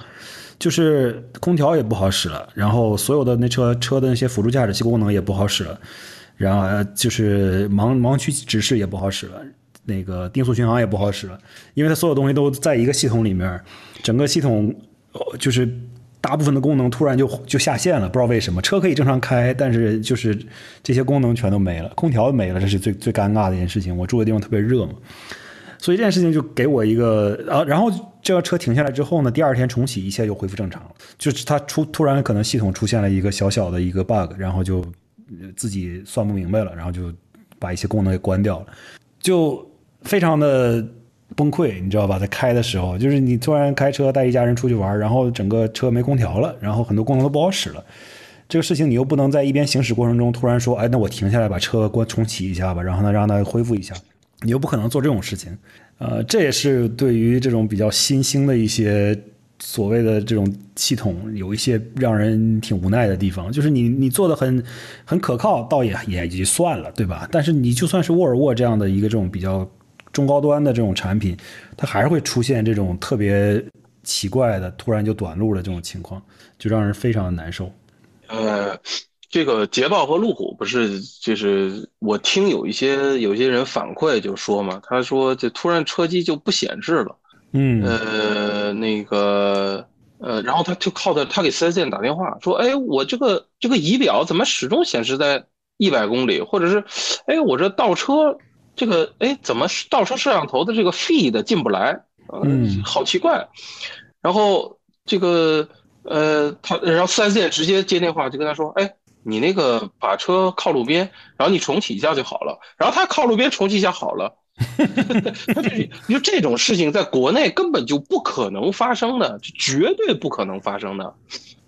就是空调也不好使了，然后所有的那车车的那些辅助驾驶器功能也不好使了，然后就是盲盲区指示也不好使了，那个定速巡航也不好使了，因为它所有东西都在一个系统里面，整个系统就是大部分的功能突然就就下线了，不知道为什么，车可以正常开，但是就是这些功能全都没了，空调没了，这是最最尴尬的一件事情。我住的地方特别热嘛。所以这件事情就给我一个啊，然后这个车停下来之后呢，第二天重启，一切又恢复正常了。就是它出突然可能系统出现了一个小小的一个 bug，然后就自己算不明白了，然后就把一些功能给关掉了，就非常的崩溃，你知道吧？在开的时候，就是你突然开车带一家人出去玩，然后整个车没空调了，然后很多功能都不好使了。这个事情你又不能在一边行驶过程中突然说，哎，那我停下来把车关重启一下吧，然后呢让它恢复一下。你又不可能做这种事情，呃，这也是对于这种比较新兴的一些所谓的这种系统，有一些让人挺无奈的地方。就是你你做的很很可靠，倒也也就算了，对吧？但是你就算是沃尔沃这样的一个这种比较中高端的这种产品，它还是会出现这种特别奇怪的突然就短路的这种情况，就让人非常的难受。呃。这个捷豹和路虎不是，就是我听有一些有些人反馈就说嘛，他说这突然车机就不显示了，嗯，呃，那个呃，然后他就靠的他给四 S 店打电话说，哎，我这个这个仪表怎么始终显示在一百公里，或者是，哎，我这倒车这个，哎，怎么倒车摄像头的这个 feed 进不来，嗯，好奇怪，然后这个呃，他然后四 S 店直接接电话就跟他说，哎。你那个把车靠路边，然后你重启一下就好了。然后他靠路边重启一下好了，他就就这种事情在国内根本就不可能发生的，绝对不可能发生的。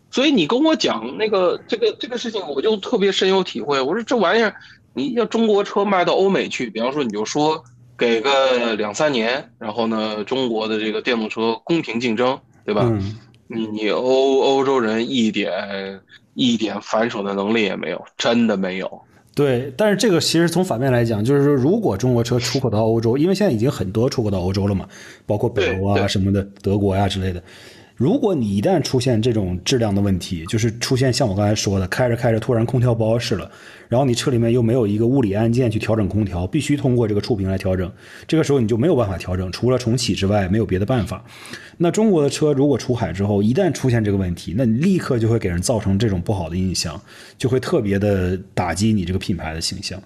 所以你跟我讲那个这个这个事情，我就特别深有体会。我说这玩意儿，你要中国车卖到欧美去，比方说你就说给个两三年，然后呢，中国的这个电动车公平竞争，对吧？你你欧欧洲人一点。一点反手的能力也没有，真的没有。对，但是这个其实从反面来讲，就是说，如果中国车出口到欧洲，因为现在已经很多出口到欧洲了嘛，包括北欧啊什么的，德国呀之类的。如果你一旦出现这种质量的问题，就是出现像我刚才说的，开着开着突然空调不好使了，然后你车里面又没有一个物理按键去调整空调，必须通过这个触屏来调整，这个时候你就没有办法调整，除了重启之外没有别的办法。那中国的车如果出海之后，一旦出现这个问题，那你立刻就会给人造成这种不好的印象，就会特别的打击你这个品牌的形象。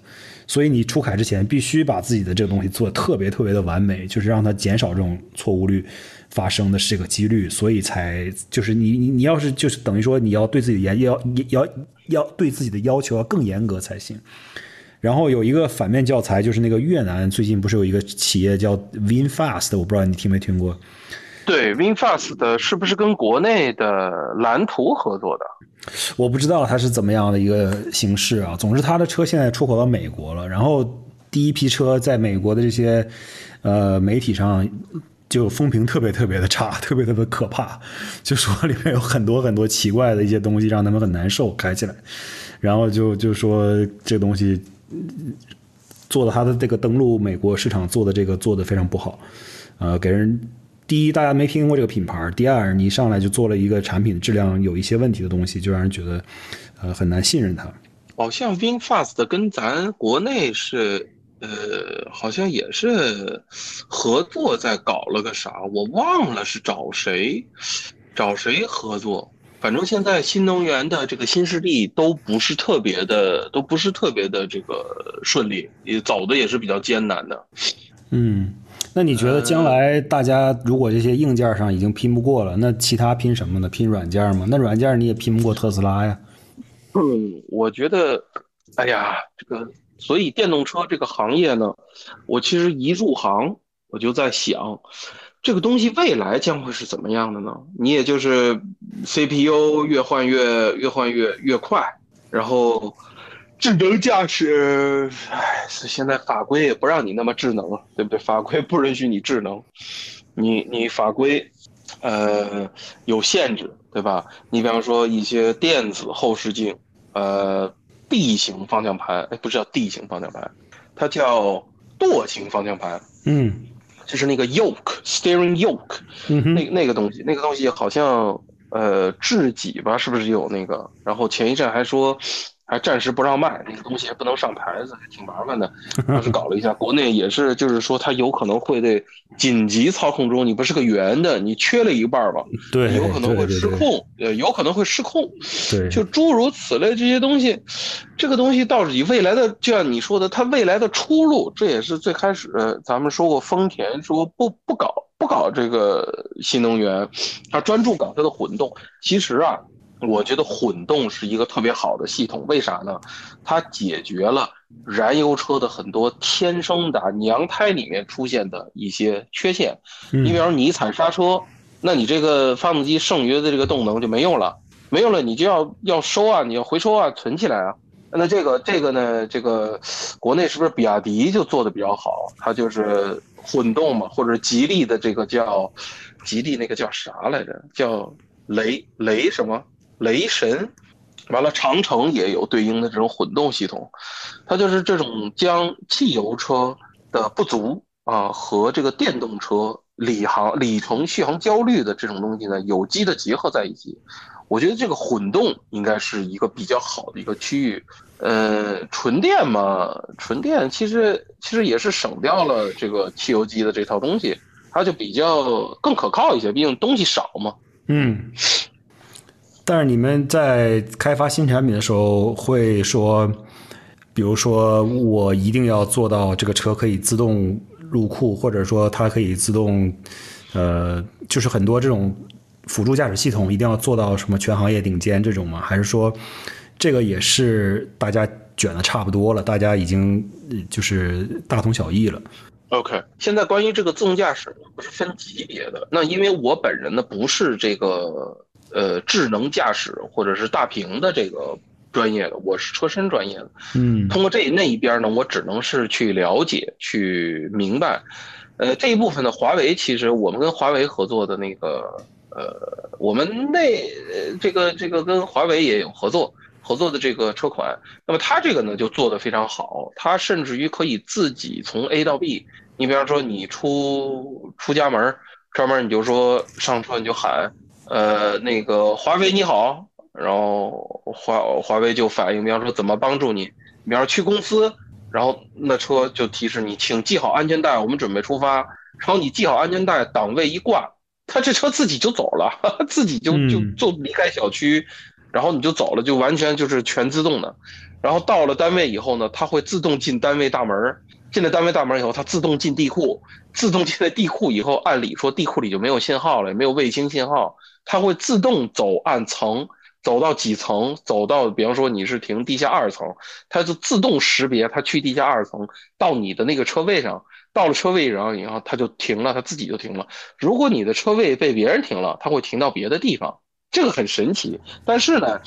所以你出海之前必须把自己的这个东西做的特别特别的完美，就是让它减少这种错误率。发生的是这个几率，所以才就是你你你要是就是等于说你要对自己严要要要对自己的要求要更严格才行。然后有一个反面教材，就是那个越南最近不是有一个企业叫 VinFast，我不知道你听没听过？对，VinFast 的是不是跟国内的蓝图合作的？我不知道它是怎么样的一个形式啊。总之，它的车现在出口到美国了，然后第一批车在美国的这些呃媒体上。就风评特别特别的差，特别特别可怕，就说里面有很多很多奇怪的一些东西，让他们很难受开起来。然后就就说这东西做的他的这个登陆美国市场做的这个做的非常不好，呃，给人第一大家没听过这个品牌，第二你上来就做了一个产品质量有一些问题的东西，就让人觉得呃很难信任它。好像 VinFast 跟咱国内是。呃，好像也是合作在搞了个啥，我忘了是找谁，找谁合作。反正现在新能源的这个新势力都不是特别的，都不是特别的这个顺利，也走的也是比较艰难的。嗯，那你觉得将来大家如果这些硬件上已经拼不过了，那其他拼什么呢？拼软件吗？那软件你也拼不过特斯拉呀。嗯，我觉得，哎呀，这个。所以电动车这个行业呢，我其实一入行我就在想，这个东西未来将会是怎么样的呢？你也就是 CPU 越换越越换越越快，然后智能驾驶，唉，现在法规也不让你那么智能了，对不对？法规不允许你智能，你你法规，呃，有限制，对吧？你比方说一些电子后视镜，呃，D 型方向盘，哎，不是叫 D 型方向盘，它叫舵型方向盘，嗯，就是那个 yoke steering yoke，嗯，那那个东西，那个东西好像呃智己吧，是不是有那个？然后前一阵还说。还暂时不让卖那个东西，还不能上牌子，还挺麻烦的。当时搞了一下，国内也是，就是说它有可能会对紧急操控中，你不是个圆的，你缺了一半吧？对，有可能会失控，呃，有可能会失控。对，就诸如此类这些东西，这个东西到底未来的，就像你说的，它未来的出路，这也是最开始咱们说过，丰田说不不搞不搞这个新能源，它专注搞它的混动。其实啊。我觉得混动是一个特别好的系统，为啥呢？它解决了燃油车的很多天生的娘胎里面出现的一些缺陷。你比方说你一踩刹车，那你这个发动机剩余的这个动能就没用了，没用了，你就要要收啊，你要回收啊，存起来啊。那这个这个呢，这个国内是不是比亚迪就做的比较好？它就是混动嘛，或者吉利的这个叫吉利那个叫啥来着？叫雷雷什么？雷神，完了，长城也有对应的这种混动系统，它就是这种将汽油车的不足啊和这个电动车里航里程续航焦虑的这种东西呢有机的结合在一起。我觉得这个混动应该是一个比较好的一个区域。呃，纯电嘛，纯电其实其实也是省掉了这个汽油机的这套东西，它就比较更可靠一些，毕竟东西少嘛。嗯。但是你们在开发新产品的时候会说，比如说我一定要做到这个车可以自动入库，或者说它可以自动，呃，就是很多这种辅助驾驶系统一定要做到什么全行业顶尖这种吗？还是说这个也是大家卷的差不多了，大家已经就是大同小异了？OK，现在关于这个自动驾驶不是分级别的，那因为我本人呢不是这个。呃，智能驾驶或者是大屏的这个专业的，我是车身专业的。嗯，通过这那一边呢，我只能是去了解、去明白。呃，这一部分的，华为其实我们跟华为合作的那个，呃，我们那这个这个跟华为也有合作，合作的这个车款。那么它这个呢就做得非常好，它甚至于可以自己从 A 到 B。你比方说你出出家门，专门你就说上车你就喊。呃，那个华为你好，然后华华为就反应，比方说怎么帮助你，比方说去公司，然后那车就提示你，请系好安全带，我们准备出发。然后你系好安全带，档位一挂，他这车自己就走了，自己就就就离开小区，然后你就走了，就完全就是全自动的。然后到了单位以后呢，它会自动进单位大门，进了单位大门以后，它自动进地库，自动进了地库以后，按理说地库里就没有信号了，也没有卫星信号。它会自动走按层，走到几层，走到比方说你是停地下二层，它就自动识别它去地下二层，到你的那个车位上，到了车位然后以后它就停了，它自己就停了。如果你的车位被别人停了，它会停到别的地方，这个很神奇。但是呢，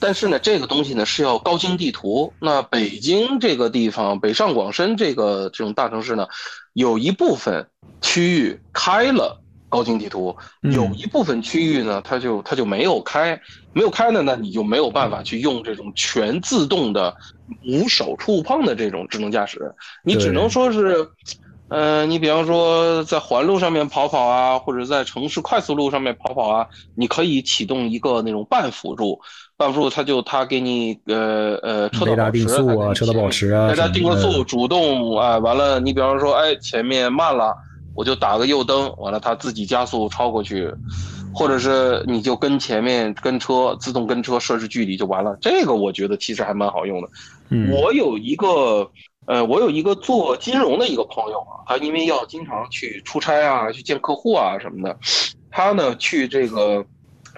但是呢，这个东西呢是要高精地图。那北京这个地方，北上广深这个这种大城市呢，有一部分区域开了。高精地图。有一部分区域呢，它就它就没有开，没有开呢，那你就没有办法去用这种全自动的无手触碰的这种智能驾驶，你只能说是，呃，你比方说在环路上面跑跑啊，或者在城市快速路上面跑跑啊，你可以启动一个那种半辅助，半辅助它就它给你呃呃车道保持啊，车道保持啊，给它定个速，主动啊，完了你比方说哎前面慢了。我就打个右灯，完了它自己加速超过去，或者是你就跟前面跟车自动跟车设置距离就完了。这个我觉得其实还蛮好用的。我有一个呃，我有一个做金融的一个朋友啊，他因为要经常去出差啊，去见客户啊什么的，他呢去这个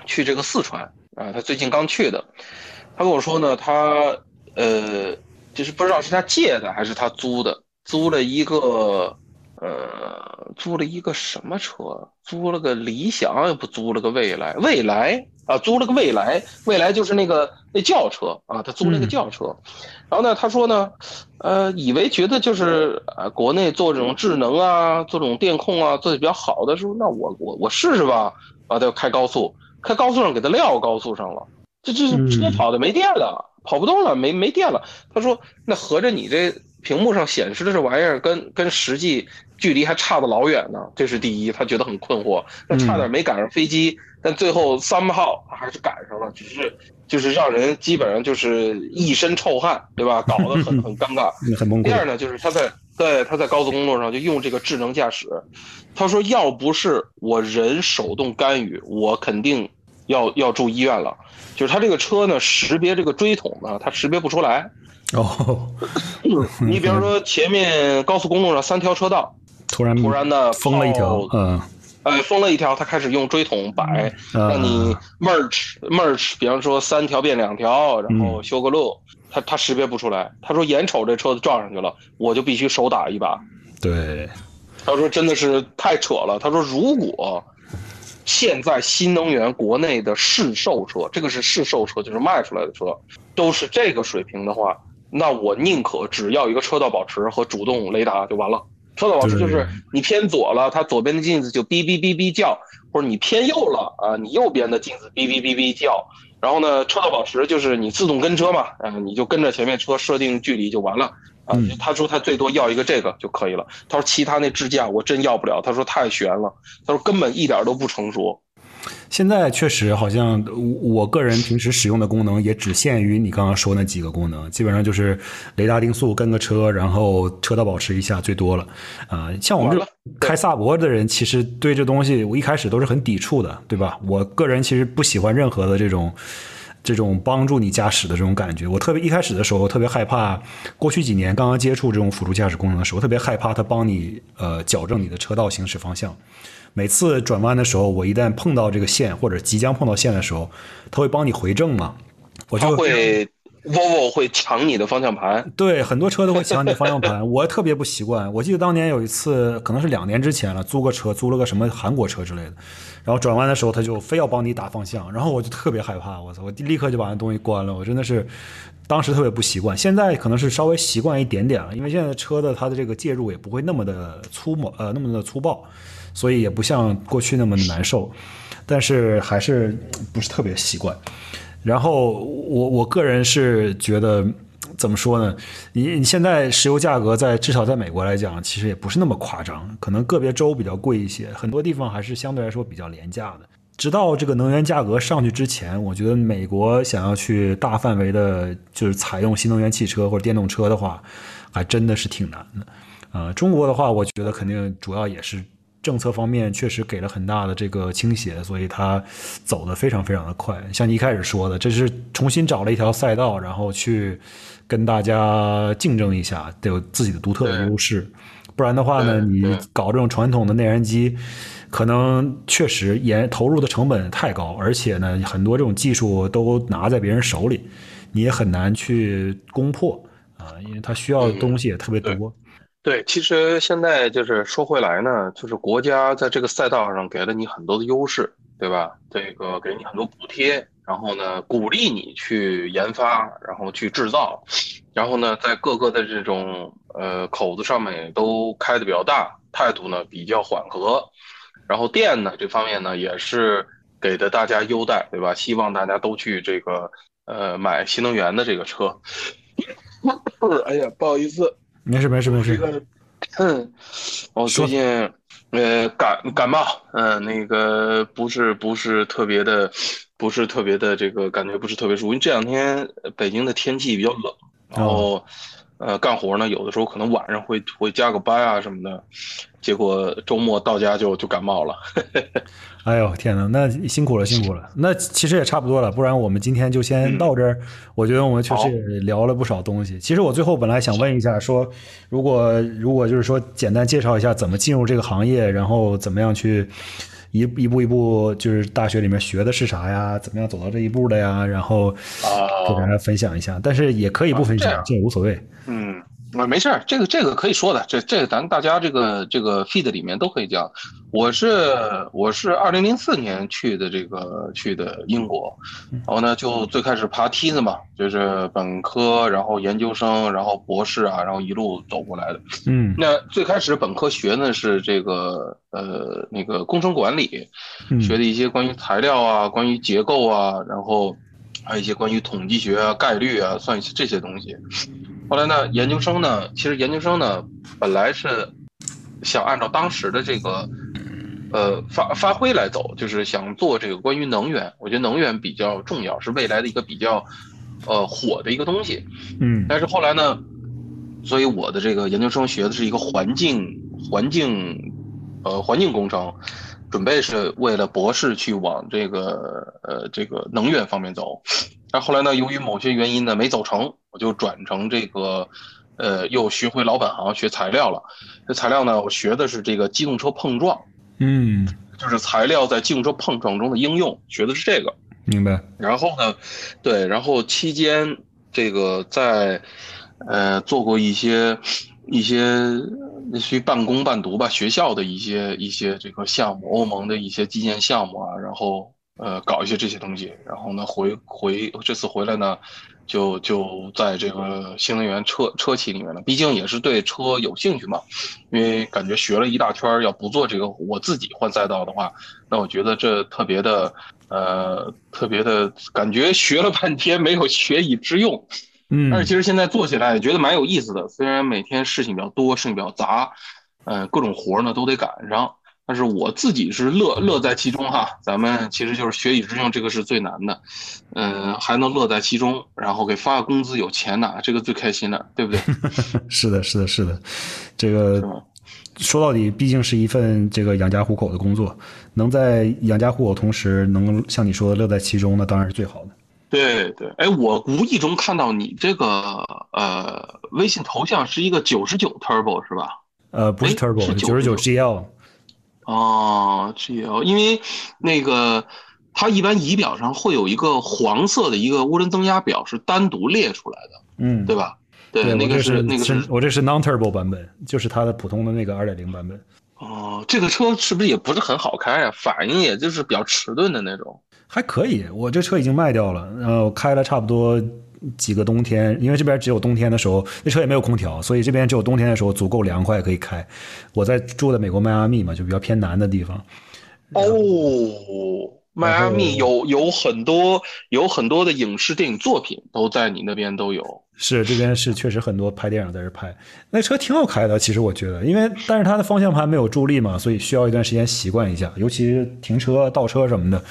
去这个四川啊，他最近刚去的，他跟我说呢，他呃就是不知道是他借的还是他租的，租了一个。呃，租了一个什么车？租了个理想，也不租了个未来，未来啊，租了个未来，未来就是那个那轿车啊，他租了个轿车。然后呢，他说呢，呃，以为觉得就是啊，国内做这种智能啊，做这种电控啊，做的比较好的时候，那我我我试试吧。啊，他就开高速，开高速上给他撂高速上了，这这车跑的没电了，跑不动了，没没电了。他说，那合着你这。屏幕上显示的这玩意儿跟跟实际距离还差得老远呢，这是第一，他觉得很困惑。那差点没赶上飞机，但最后三号还是赶上了，只是就是让人基本上就是一身臭汗，对吧？搞得很 很尴尬，很。第二呢，就是他在在他在高速公路上就用这个智能驾驶，他说要不是我人手动干预，我肯定要要住医院了。就是他这个车呢，识别这个锥桶呢，它识别不出来。哦，你比方说前面高速公路上三条车道，突然突然的封了一条，嗯，哎，封了一条，他开始用锥桶摆，让你 merge merge，比方说三条变两条，然后修个路，他他识别不出来，他说眼瞅这车子撞上去了，我就必须手打一把。对，他说真的是太扯了，他说如果现在新能源国内的市售车，这个是市售车，就是卖出来的车，都是这个水平的话。那我宁可只要一个车道保持和主动雷达就完了。车道保持就是你偏左了，它左边的镜子就哔哔哔哔叫；或者你偏右了啊，你右边的镜子哔哔哔哔叫。然后呢，车道保持就是你自动跟车嘛，嗯，你就跟着前面车设定距离就完了啊。他说他最多要一个这个就可以了。他说其他那支架我真要不了，他说太悬了，他说根本一点都不成熟。现在确实好像我个人平时使用的功能也只限于你刚刚说那几个功能，基本上就是雷达定速、跟个车，然后车道保持一下，最多了。啊，像我们这开萨博的人，其实对这东西我一开始都是很抵触的，对吧？我个人其实不喜欢任何的这种这种帮助你驾驶的这种感觉。我特别一开始的时候特别害怕，过去几年刚刚接触这种辅助驾驶功能的时候，特别害怕它帮你呃矫正你的车道行驶方向。每次转弯的时候，我一旦碰到这个线或者即将碰到线的时候，它会帮你回正嘛？我就会，Volvo 会抢你的方向盘。对，很多车都会抢你的方向盘，我特别不习惯。我记得当年有一次，可能是两年之前了，租个车，租了个什么韩国车之类的，然后转弯的时候，他就非要帮你打方向，然后我就特别害怕，我操，我立刻就把那东西关了。我真的是当时特别不习惯，现在可能是稍微习惯一点点了，因为现在车的它的这个介入也不会那么的粗猛，呃，那么的粗暴。所以也不像过去那么难受，但是还是不是特别习惯。然后我我个人是觉得，怎么说呢？你你现在石油价格在至少在美国来讲，其实也不是那么夸张，可能个别州比较贵一些，很多地方还是相对来说比较廉价的。直到这个能源价格上去之前，我觉得美国想要去大范围的，就是采用新能源汽车或者电动车的话，还真的是挺难的。呃，中国的话，我觉得肯定主要也是。政策方面确实给了很大的这个倾斜，所以它走得非常非常的快。像你一开始说的，这是重新找了一条赛道，然后去跟大家竞争一下，得有自己的独特的优势。不然的话呢，你搞这种传统的内燃机，可能确实研投入的成本太高，而且呢，很多这种技术都拿在别人手里，你也很难去攻破啊，因为它需要的东西也特别多。对，其实现在就是说回来呢，就是国家在这个赛道上给了你很多的优势，对吧？这个给你很多补贴，然后呢，鼓励你去研发，然后去制造，然后呢，在各个的这种呃口子上面都开的比较大，态度呢比较缓和，然后电呢这方面呢也是给的大家优待，对吧？希望大家都去这个呃买新能源的这个车。哎呀，不好意思。没事没事没事。嗯，我最近呃感感冒，嗯，那个不是不是特别的，不是特别的这个感觉不是特别舒服，因为这两天北京的天气比较冷，然后呃干活呢有的时候可能晚上会会加个班啊什么的，结果周末到家就就感冒了。哎呦天哪，那辛苦了辛苦了。那其实也差不多了，不然我们今天就先到这儿。我觉得我们确实也聊了不少东西。其实我最后本来想问一下，说如果如果就是说简单介绍一下怎么进入这个行业，然后怎么样去一一步一步，就是大学里面学的是啥呀？怎么样走到这一步的呀？然后给大家分享一下。但是也可以不分享，这也无所谓。嗯。啊，没事儿，这个这个可以说的，这这个咱大家这个这个 feed 里面都可以讲。我是我是二零零四年去的这个去的英国，然后呢就最开始爬梯子嘛，就是本科，然后研究生，然后博士啊，然后一路走过来的。嗯，那最开始本科学的是这个呃那个工程管理，学的一些关于材料啊，关于结构啊，然后还有一些关于统计学啊、概率啊，算一些这些东西。后来呢，研究生呢，其实研究生呢，本来是想按照当时的这个，呃发发挥来走，就是想做这个关于能源。我觉得能源比较重要，是未来的一个比较，呃火的一个东西。嗯。但是后来呢，所以我的这个研究生学的是一个环境环境，呃环境工程，准备是为了博士去往这个呃这个能源方面走。但后来呢，由于某些原因呢，没走成。我就转成这个，呃，又学回老本行，学材料了。这材料呢，我学的是这个机动车碰撞，嗯，就是材料在机动车碰撞中的应用，学的是这个。明白。然后呢，对，然后期间这个在，呃，做过一些一些类似于半工半读吧，学校的一些一些这个项目，欧盟的一些基建项目啊，然后呃，搞一些这些东西。然后呢，回回这次回来呢。就就在这个新能源车车企里面了，毕竟也是对车有兴趣嘛，因为感觉学了一大圈，要不做这个我自己换赛道的话，那我觉得这特别的，呃，特别的感觉学了半天没有学以致用，嗯，但是其实现在做起来也觉得蛮有意思的，虽然每天事情比较多，事情比较杂，嗯，各种活呢都得赶上。但是我自己是乐乐在其中哈，咱们其实就是学以致用，这个是最难的，嗯，还能乐在其中，然后给发个工资有钱拿，这个最开心了，对不对？是的，是的，是的，这个说到底，毕竟是一份这个养家糊口的工作，能在养家糊口同时能像你说的乐在其中，那当然是最好的。对对，哎，我无意中看到你这个呃微信头像是一个九十九 Turbo 是吧？呃，不是 Turbo，是九十九 GL。哦，G.L.，因为那个它一般仪表上会有一个黄色的一个涡轮增压表是单独列出来的，嗯，对吧？对，那个是那个是，我这是 non-turbo 版本，就是它的普通的那个二点零版本。哦，这个车是不是也不是很好开啊？反应也就是比较迟钝的那种。还可以，我这车已经卖掉了，然后开了差不多几个冬天，因为这边只有冬天的时候，那车也没有空调，所以这边只有冬天的时候足够凉快可以开。我在住的美国迈阿密嘛，就比较偏南的地方。哦。迈阿密有有很多有很多的影视电影作品都在你那边都有，是这边是确实很多拍电影在这拍，那车挺好开的，其实我觉得，因为但是它的方向盘没有助力嘛，所以需要一段时间习惯一下，尤其是停车倒车什么的，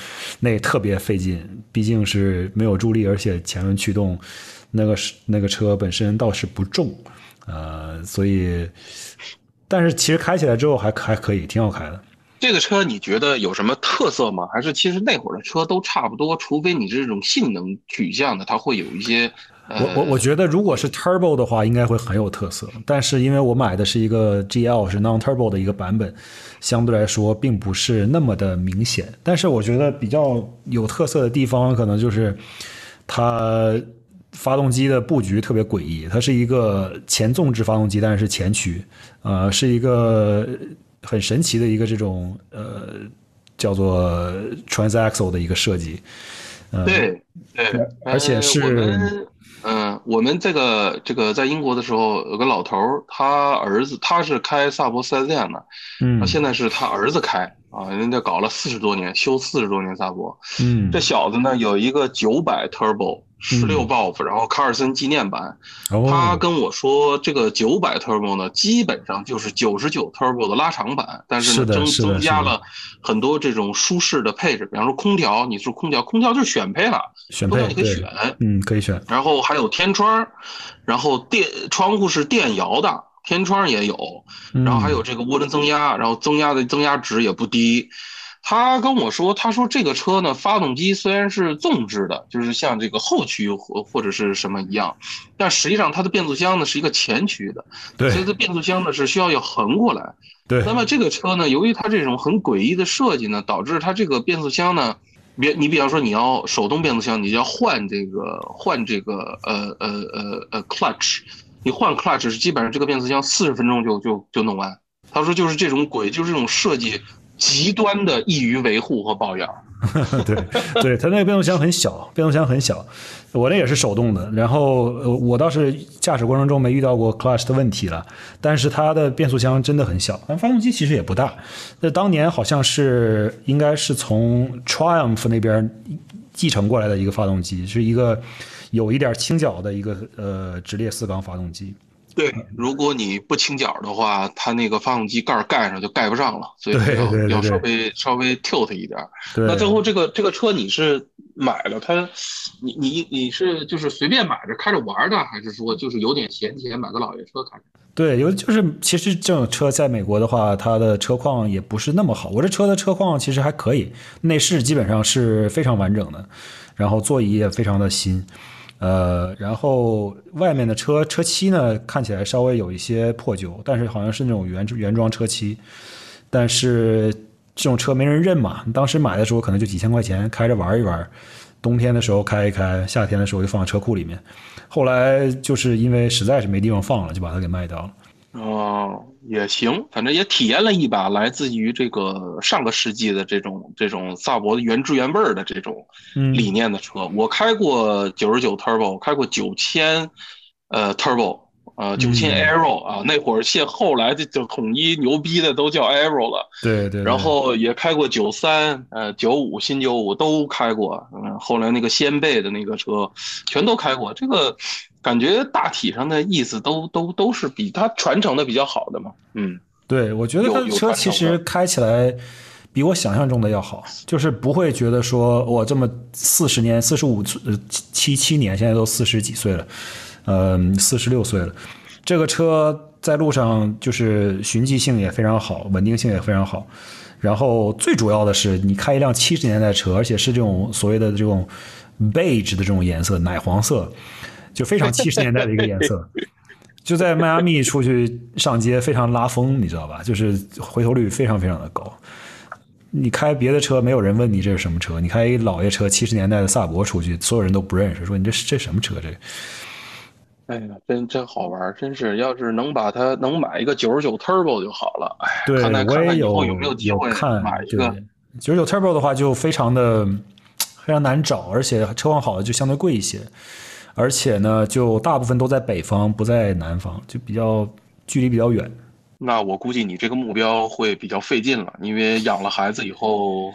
那特别费劲，毕竟是没有助力，而且前轮驱动，那个是那个车本身倒是不重，呃，所以，但是其实开起来之后还还可以，挺好开的。这个车你觉得有什么特色吗？还是其实那会儿的车都差不多，除非你这种性能取向的，它会有一些。我我我觉得如果是 Turbo 的话，应该会很有特色。但是因为我买的是一个 GL 是 Non Turbo 的一个版本，相对来说并不是那么的明显。但是我觉得比较有特色的地方，可能就是它发动机的布局特别诡异。它是一个前纵置发动机，但是是前驱，呃，是一个。很神奇的一个这种呃叫做 transaxle 的一个设计，对对，而且是嗯，我们这个这个在英国的时候有个老头儿，他儿子他是开萨博四 S 店的，嗯，现在是他儿子开啊，人家搞了四十多年，修四十多年萨博，嗯，这小子呢有一个九百 turbo。十六 buff，然后卡尔森纪念版，他跟我说这个九百 Turbo 呢，基本上就是九十九 Turbo 的拉长版，但是呢增增加了很多这种舒适的配置，比方说空调，你是空调，空调就是选配了，选配你可以选，嗯，可以选。然后还有天窗，然后电窗户是电摇的，天窗也有，然后还有这个涡轮增压，然后增压的增压值也不低。他跟我说，他说这个车呢，发动机虽然是纵置的，就是像这个后驱或或者是什么一样，但实际上它的变速箱呢是一个前驱的，对，所以它变速箱呢是需要要横过来。对，那么这个车呢，由于它这种很诡异的设计呢，导致它这个变速箱呢，别你比方说你要手动变速箱，你要换这个换这个呃呃呃呃 clutch，你换 clutch 是基本上这个变速箱四十分钟就就就弄完。他说就是这种鬼，就是这种设计极端的易于维护和保养。对，对，它那个变速箱很小，变速箱很小，我那也是手动的。然后我倒是驾驶过程中没遇到过 clutch 的问题了，但是它的变速箱真的很小，但发动机其实也不大。那当年好像是应该是从 Triumph 那边继承过来的一个发动机，是一个有一点倾角的一个呃直列四缸发动机。对，如果你不倾角的话，它那个发动机盖盖上就盖不上了，所以要要稍微稍微 tilt 一点。那最后这个这个车你是买了它，你你你是就是随便买着开着玩的，还是说就是有点闲钱买个老爷车开？对，有就是其实这种车在美国的话，它的车况也不是那么好。我这车的车况其实还可以，内饰基本上是非常完整的，然后座椅也非常的新。呃，然后外面的车车漆呢，看起来稍微有一些破旧，但是好像是那种原原装车漆。但是这种车没人认嘛，当时买的时候可能就几千块钱，开着玩一玩，冬天的时候开一开，夏天的时候就放车库里面。后来就是因为实在是没地方放了，就把它给卖掉了。哦，也行，反正也体验了一把来自于这个上个世纪的这种这种萨博的原汁原味的这种理念的车。我开过九十九 Turbo，开过九千呃 Turbo，呃九千 Aero 啊，那会儿现后来的就统一牛逼的都叫 Aero 了。对对。然后也开过九三呃九五新九五都开过，嗯，后来那个掀背的那个车全都开过，这个。感觉大体上的意思都都都是比它传承的比较好的嘛，嗯，对，我觉得它的车其实开起来比我想象中的要好，就是不会觉得说我这么四十年、四十五、呃七七年，现在都四十几岁了，嗯，四十六岁了，这个车在路上就是循迹性也非常好，稳定性也非常好，然后最主要的是你开一辆七十年代车，而且是这种所谓的这种 beige 的这种颜色，奶黄色。就非常七十年代的一个颜色，就在迈阿密出去上街非常拉风，你知道吧？就是回头率非常非常的高。你开别的车，没有人问你这是什么车；你开一老爷车，七十年代的萨博出去，所有人都不认识，说你这这什么车？这，哎呀，真真好玩，真是！要是能把它能买一个九十九 Turbo 就好了。哎，对，我也有有没有机会买一个九十九 Turbo 的话，就非常的非常难找，而且车况好的就相对贵一些。而且呢，就大部分都在北方，不在南方，就比较距离比较远。那我估计你这个目标会比较费劲了，因为养了孩子以后，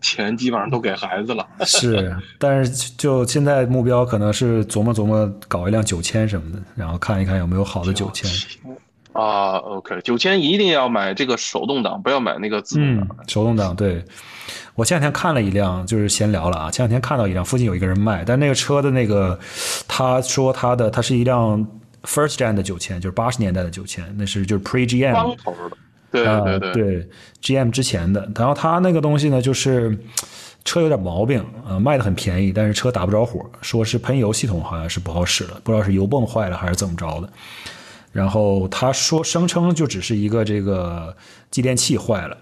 钱基本上都给孩子了。是，但是就现在目标可能是琢磨琢磨搞一辆九千什么的，然后看一看有没有好的九千。啊，OK，九千一定要买这个手动挡，不要买那个自动挡。手动挡对。我前两天看了一辆，就是闲聊了啊。前两天看到一辆，附近有一个人卖，但那个车的那个，他说他的，它是一辆 First Gen 的九千，就是八十年代的九千，那是就是 Pre GM。光头的。对对对。对 GM 之前的，然后他那个东西呢，就是车有点毛病，呃，卖的很便宜，但是车打不着火，说是喷油系统好像是不好使了，不知道是油泵坏了还是怎么着的。然后他说声称就只是一个这个继电器坏了。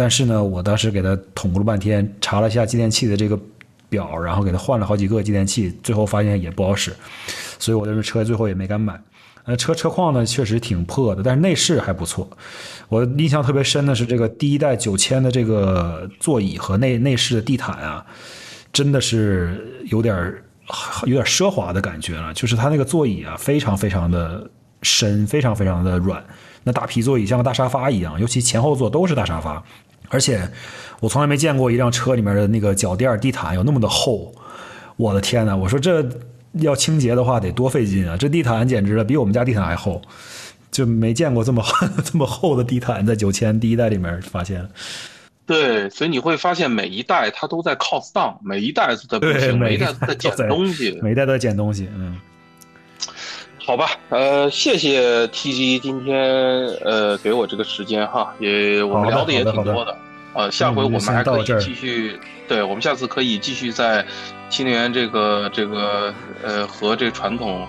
但是呢，我当时给他捅咕了半天，查了一下继电器的这个表，然后给他换了好几个继电器，最后发现也不好使，所以我这车最后也没敢买。呃，车车况呢确实挺破的，但是内饰还不错。我印象特别深的是这个第一代九千的这个座椅和内内饰的地毯啊，真的是有点有点奢华的感觉了。就是它那个座椅啊，非常非常的深，非常非常的软，那大皮座椅像个大沙发一样，尤其前后座都是大沙发。而且，我从来没见过一辆车里面的那个脚垫地毯有那么的厚，我的天呐！我说这要清洁的话得多费劲啊！这地毯简直了，比我们家地毯还厚，就没见过这么这么厚的地毯，在九千第一代里面发现。对，所以你会发现每一代它都在 cost down，每一代都在每一代都在捡东西，每一代都在捡东西。嗯，好吧，呃，谢谢 TG 今天呃给我这个时间哈，也我们聊的也挺多的。呃，下回我们还可以继续，对我们下次可以继续在新能源这个这个呃和这个传统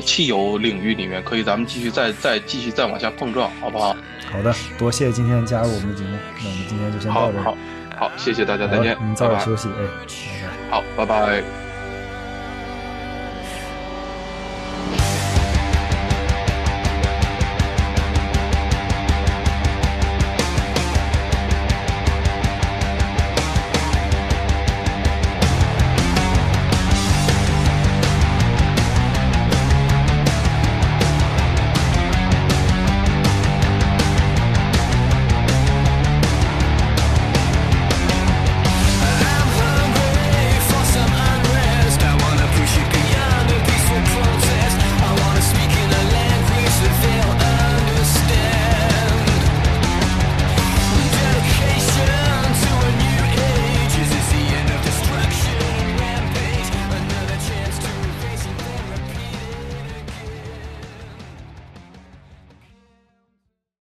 汽油领域里面，可以咱们继续再再继续再往下碰撞，好不好？好的，多谢今天加入我们的节目，那我们今天就先到这。好，好，谢谢大家，再见。您早点休息，哎，好，拜拜。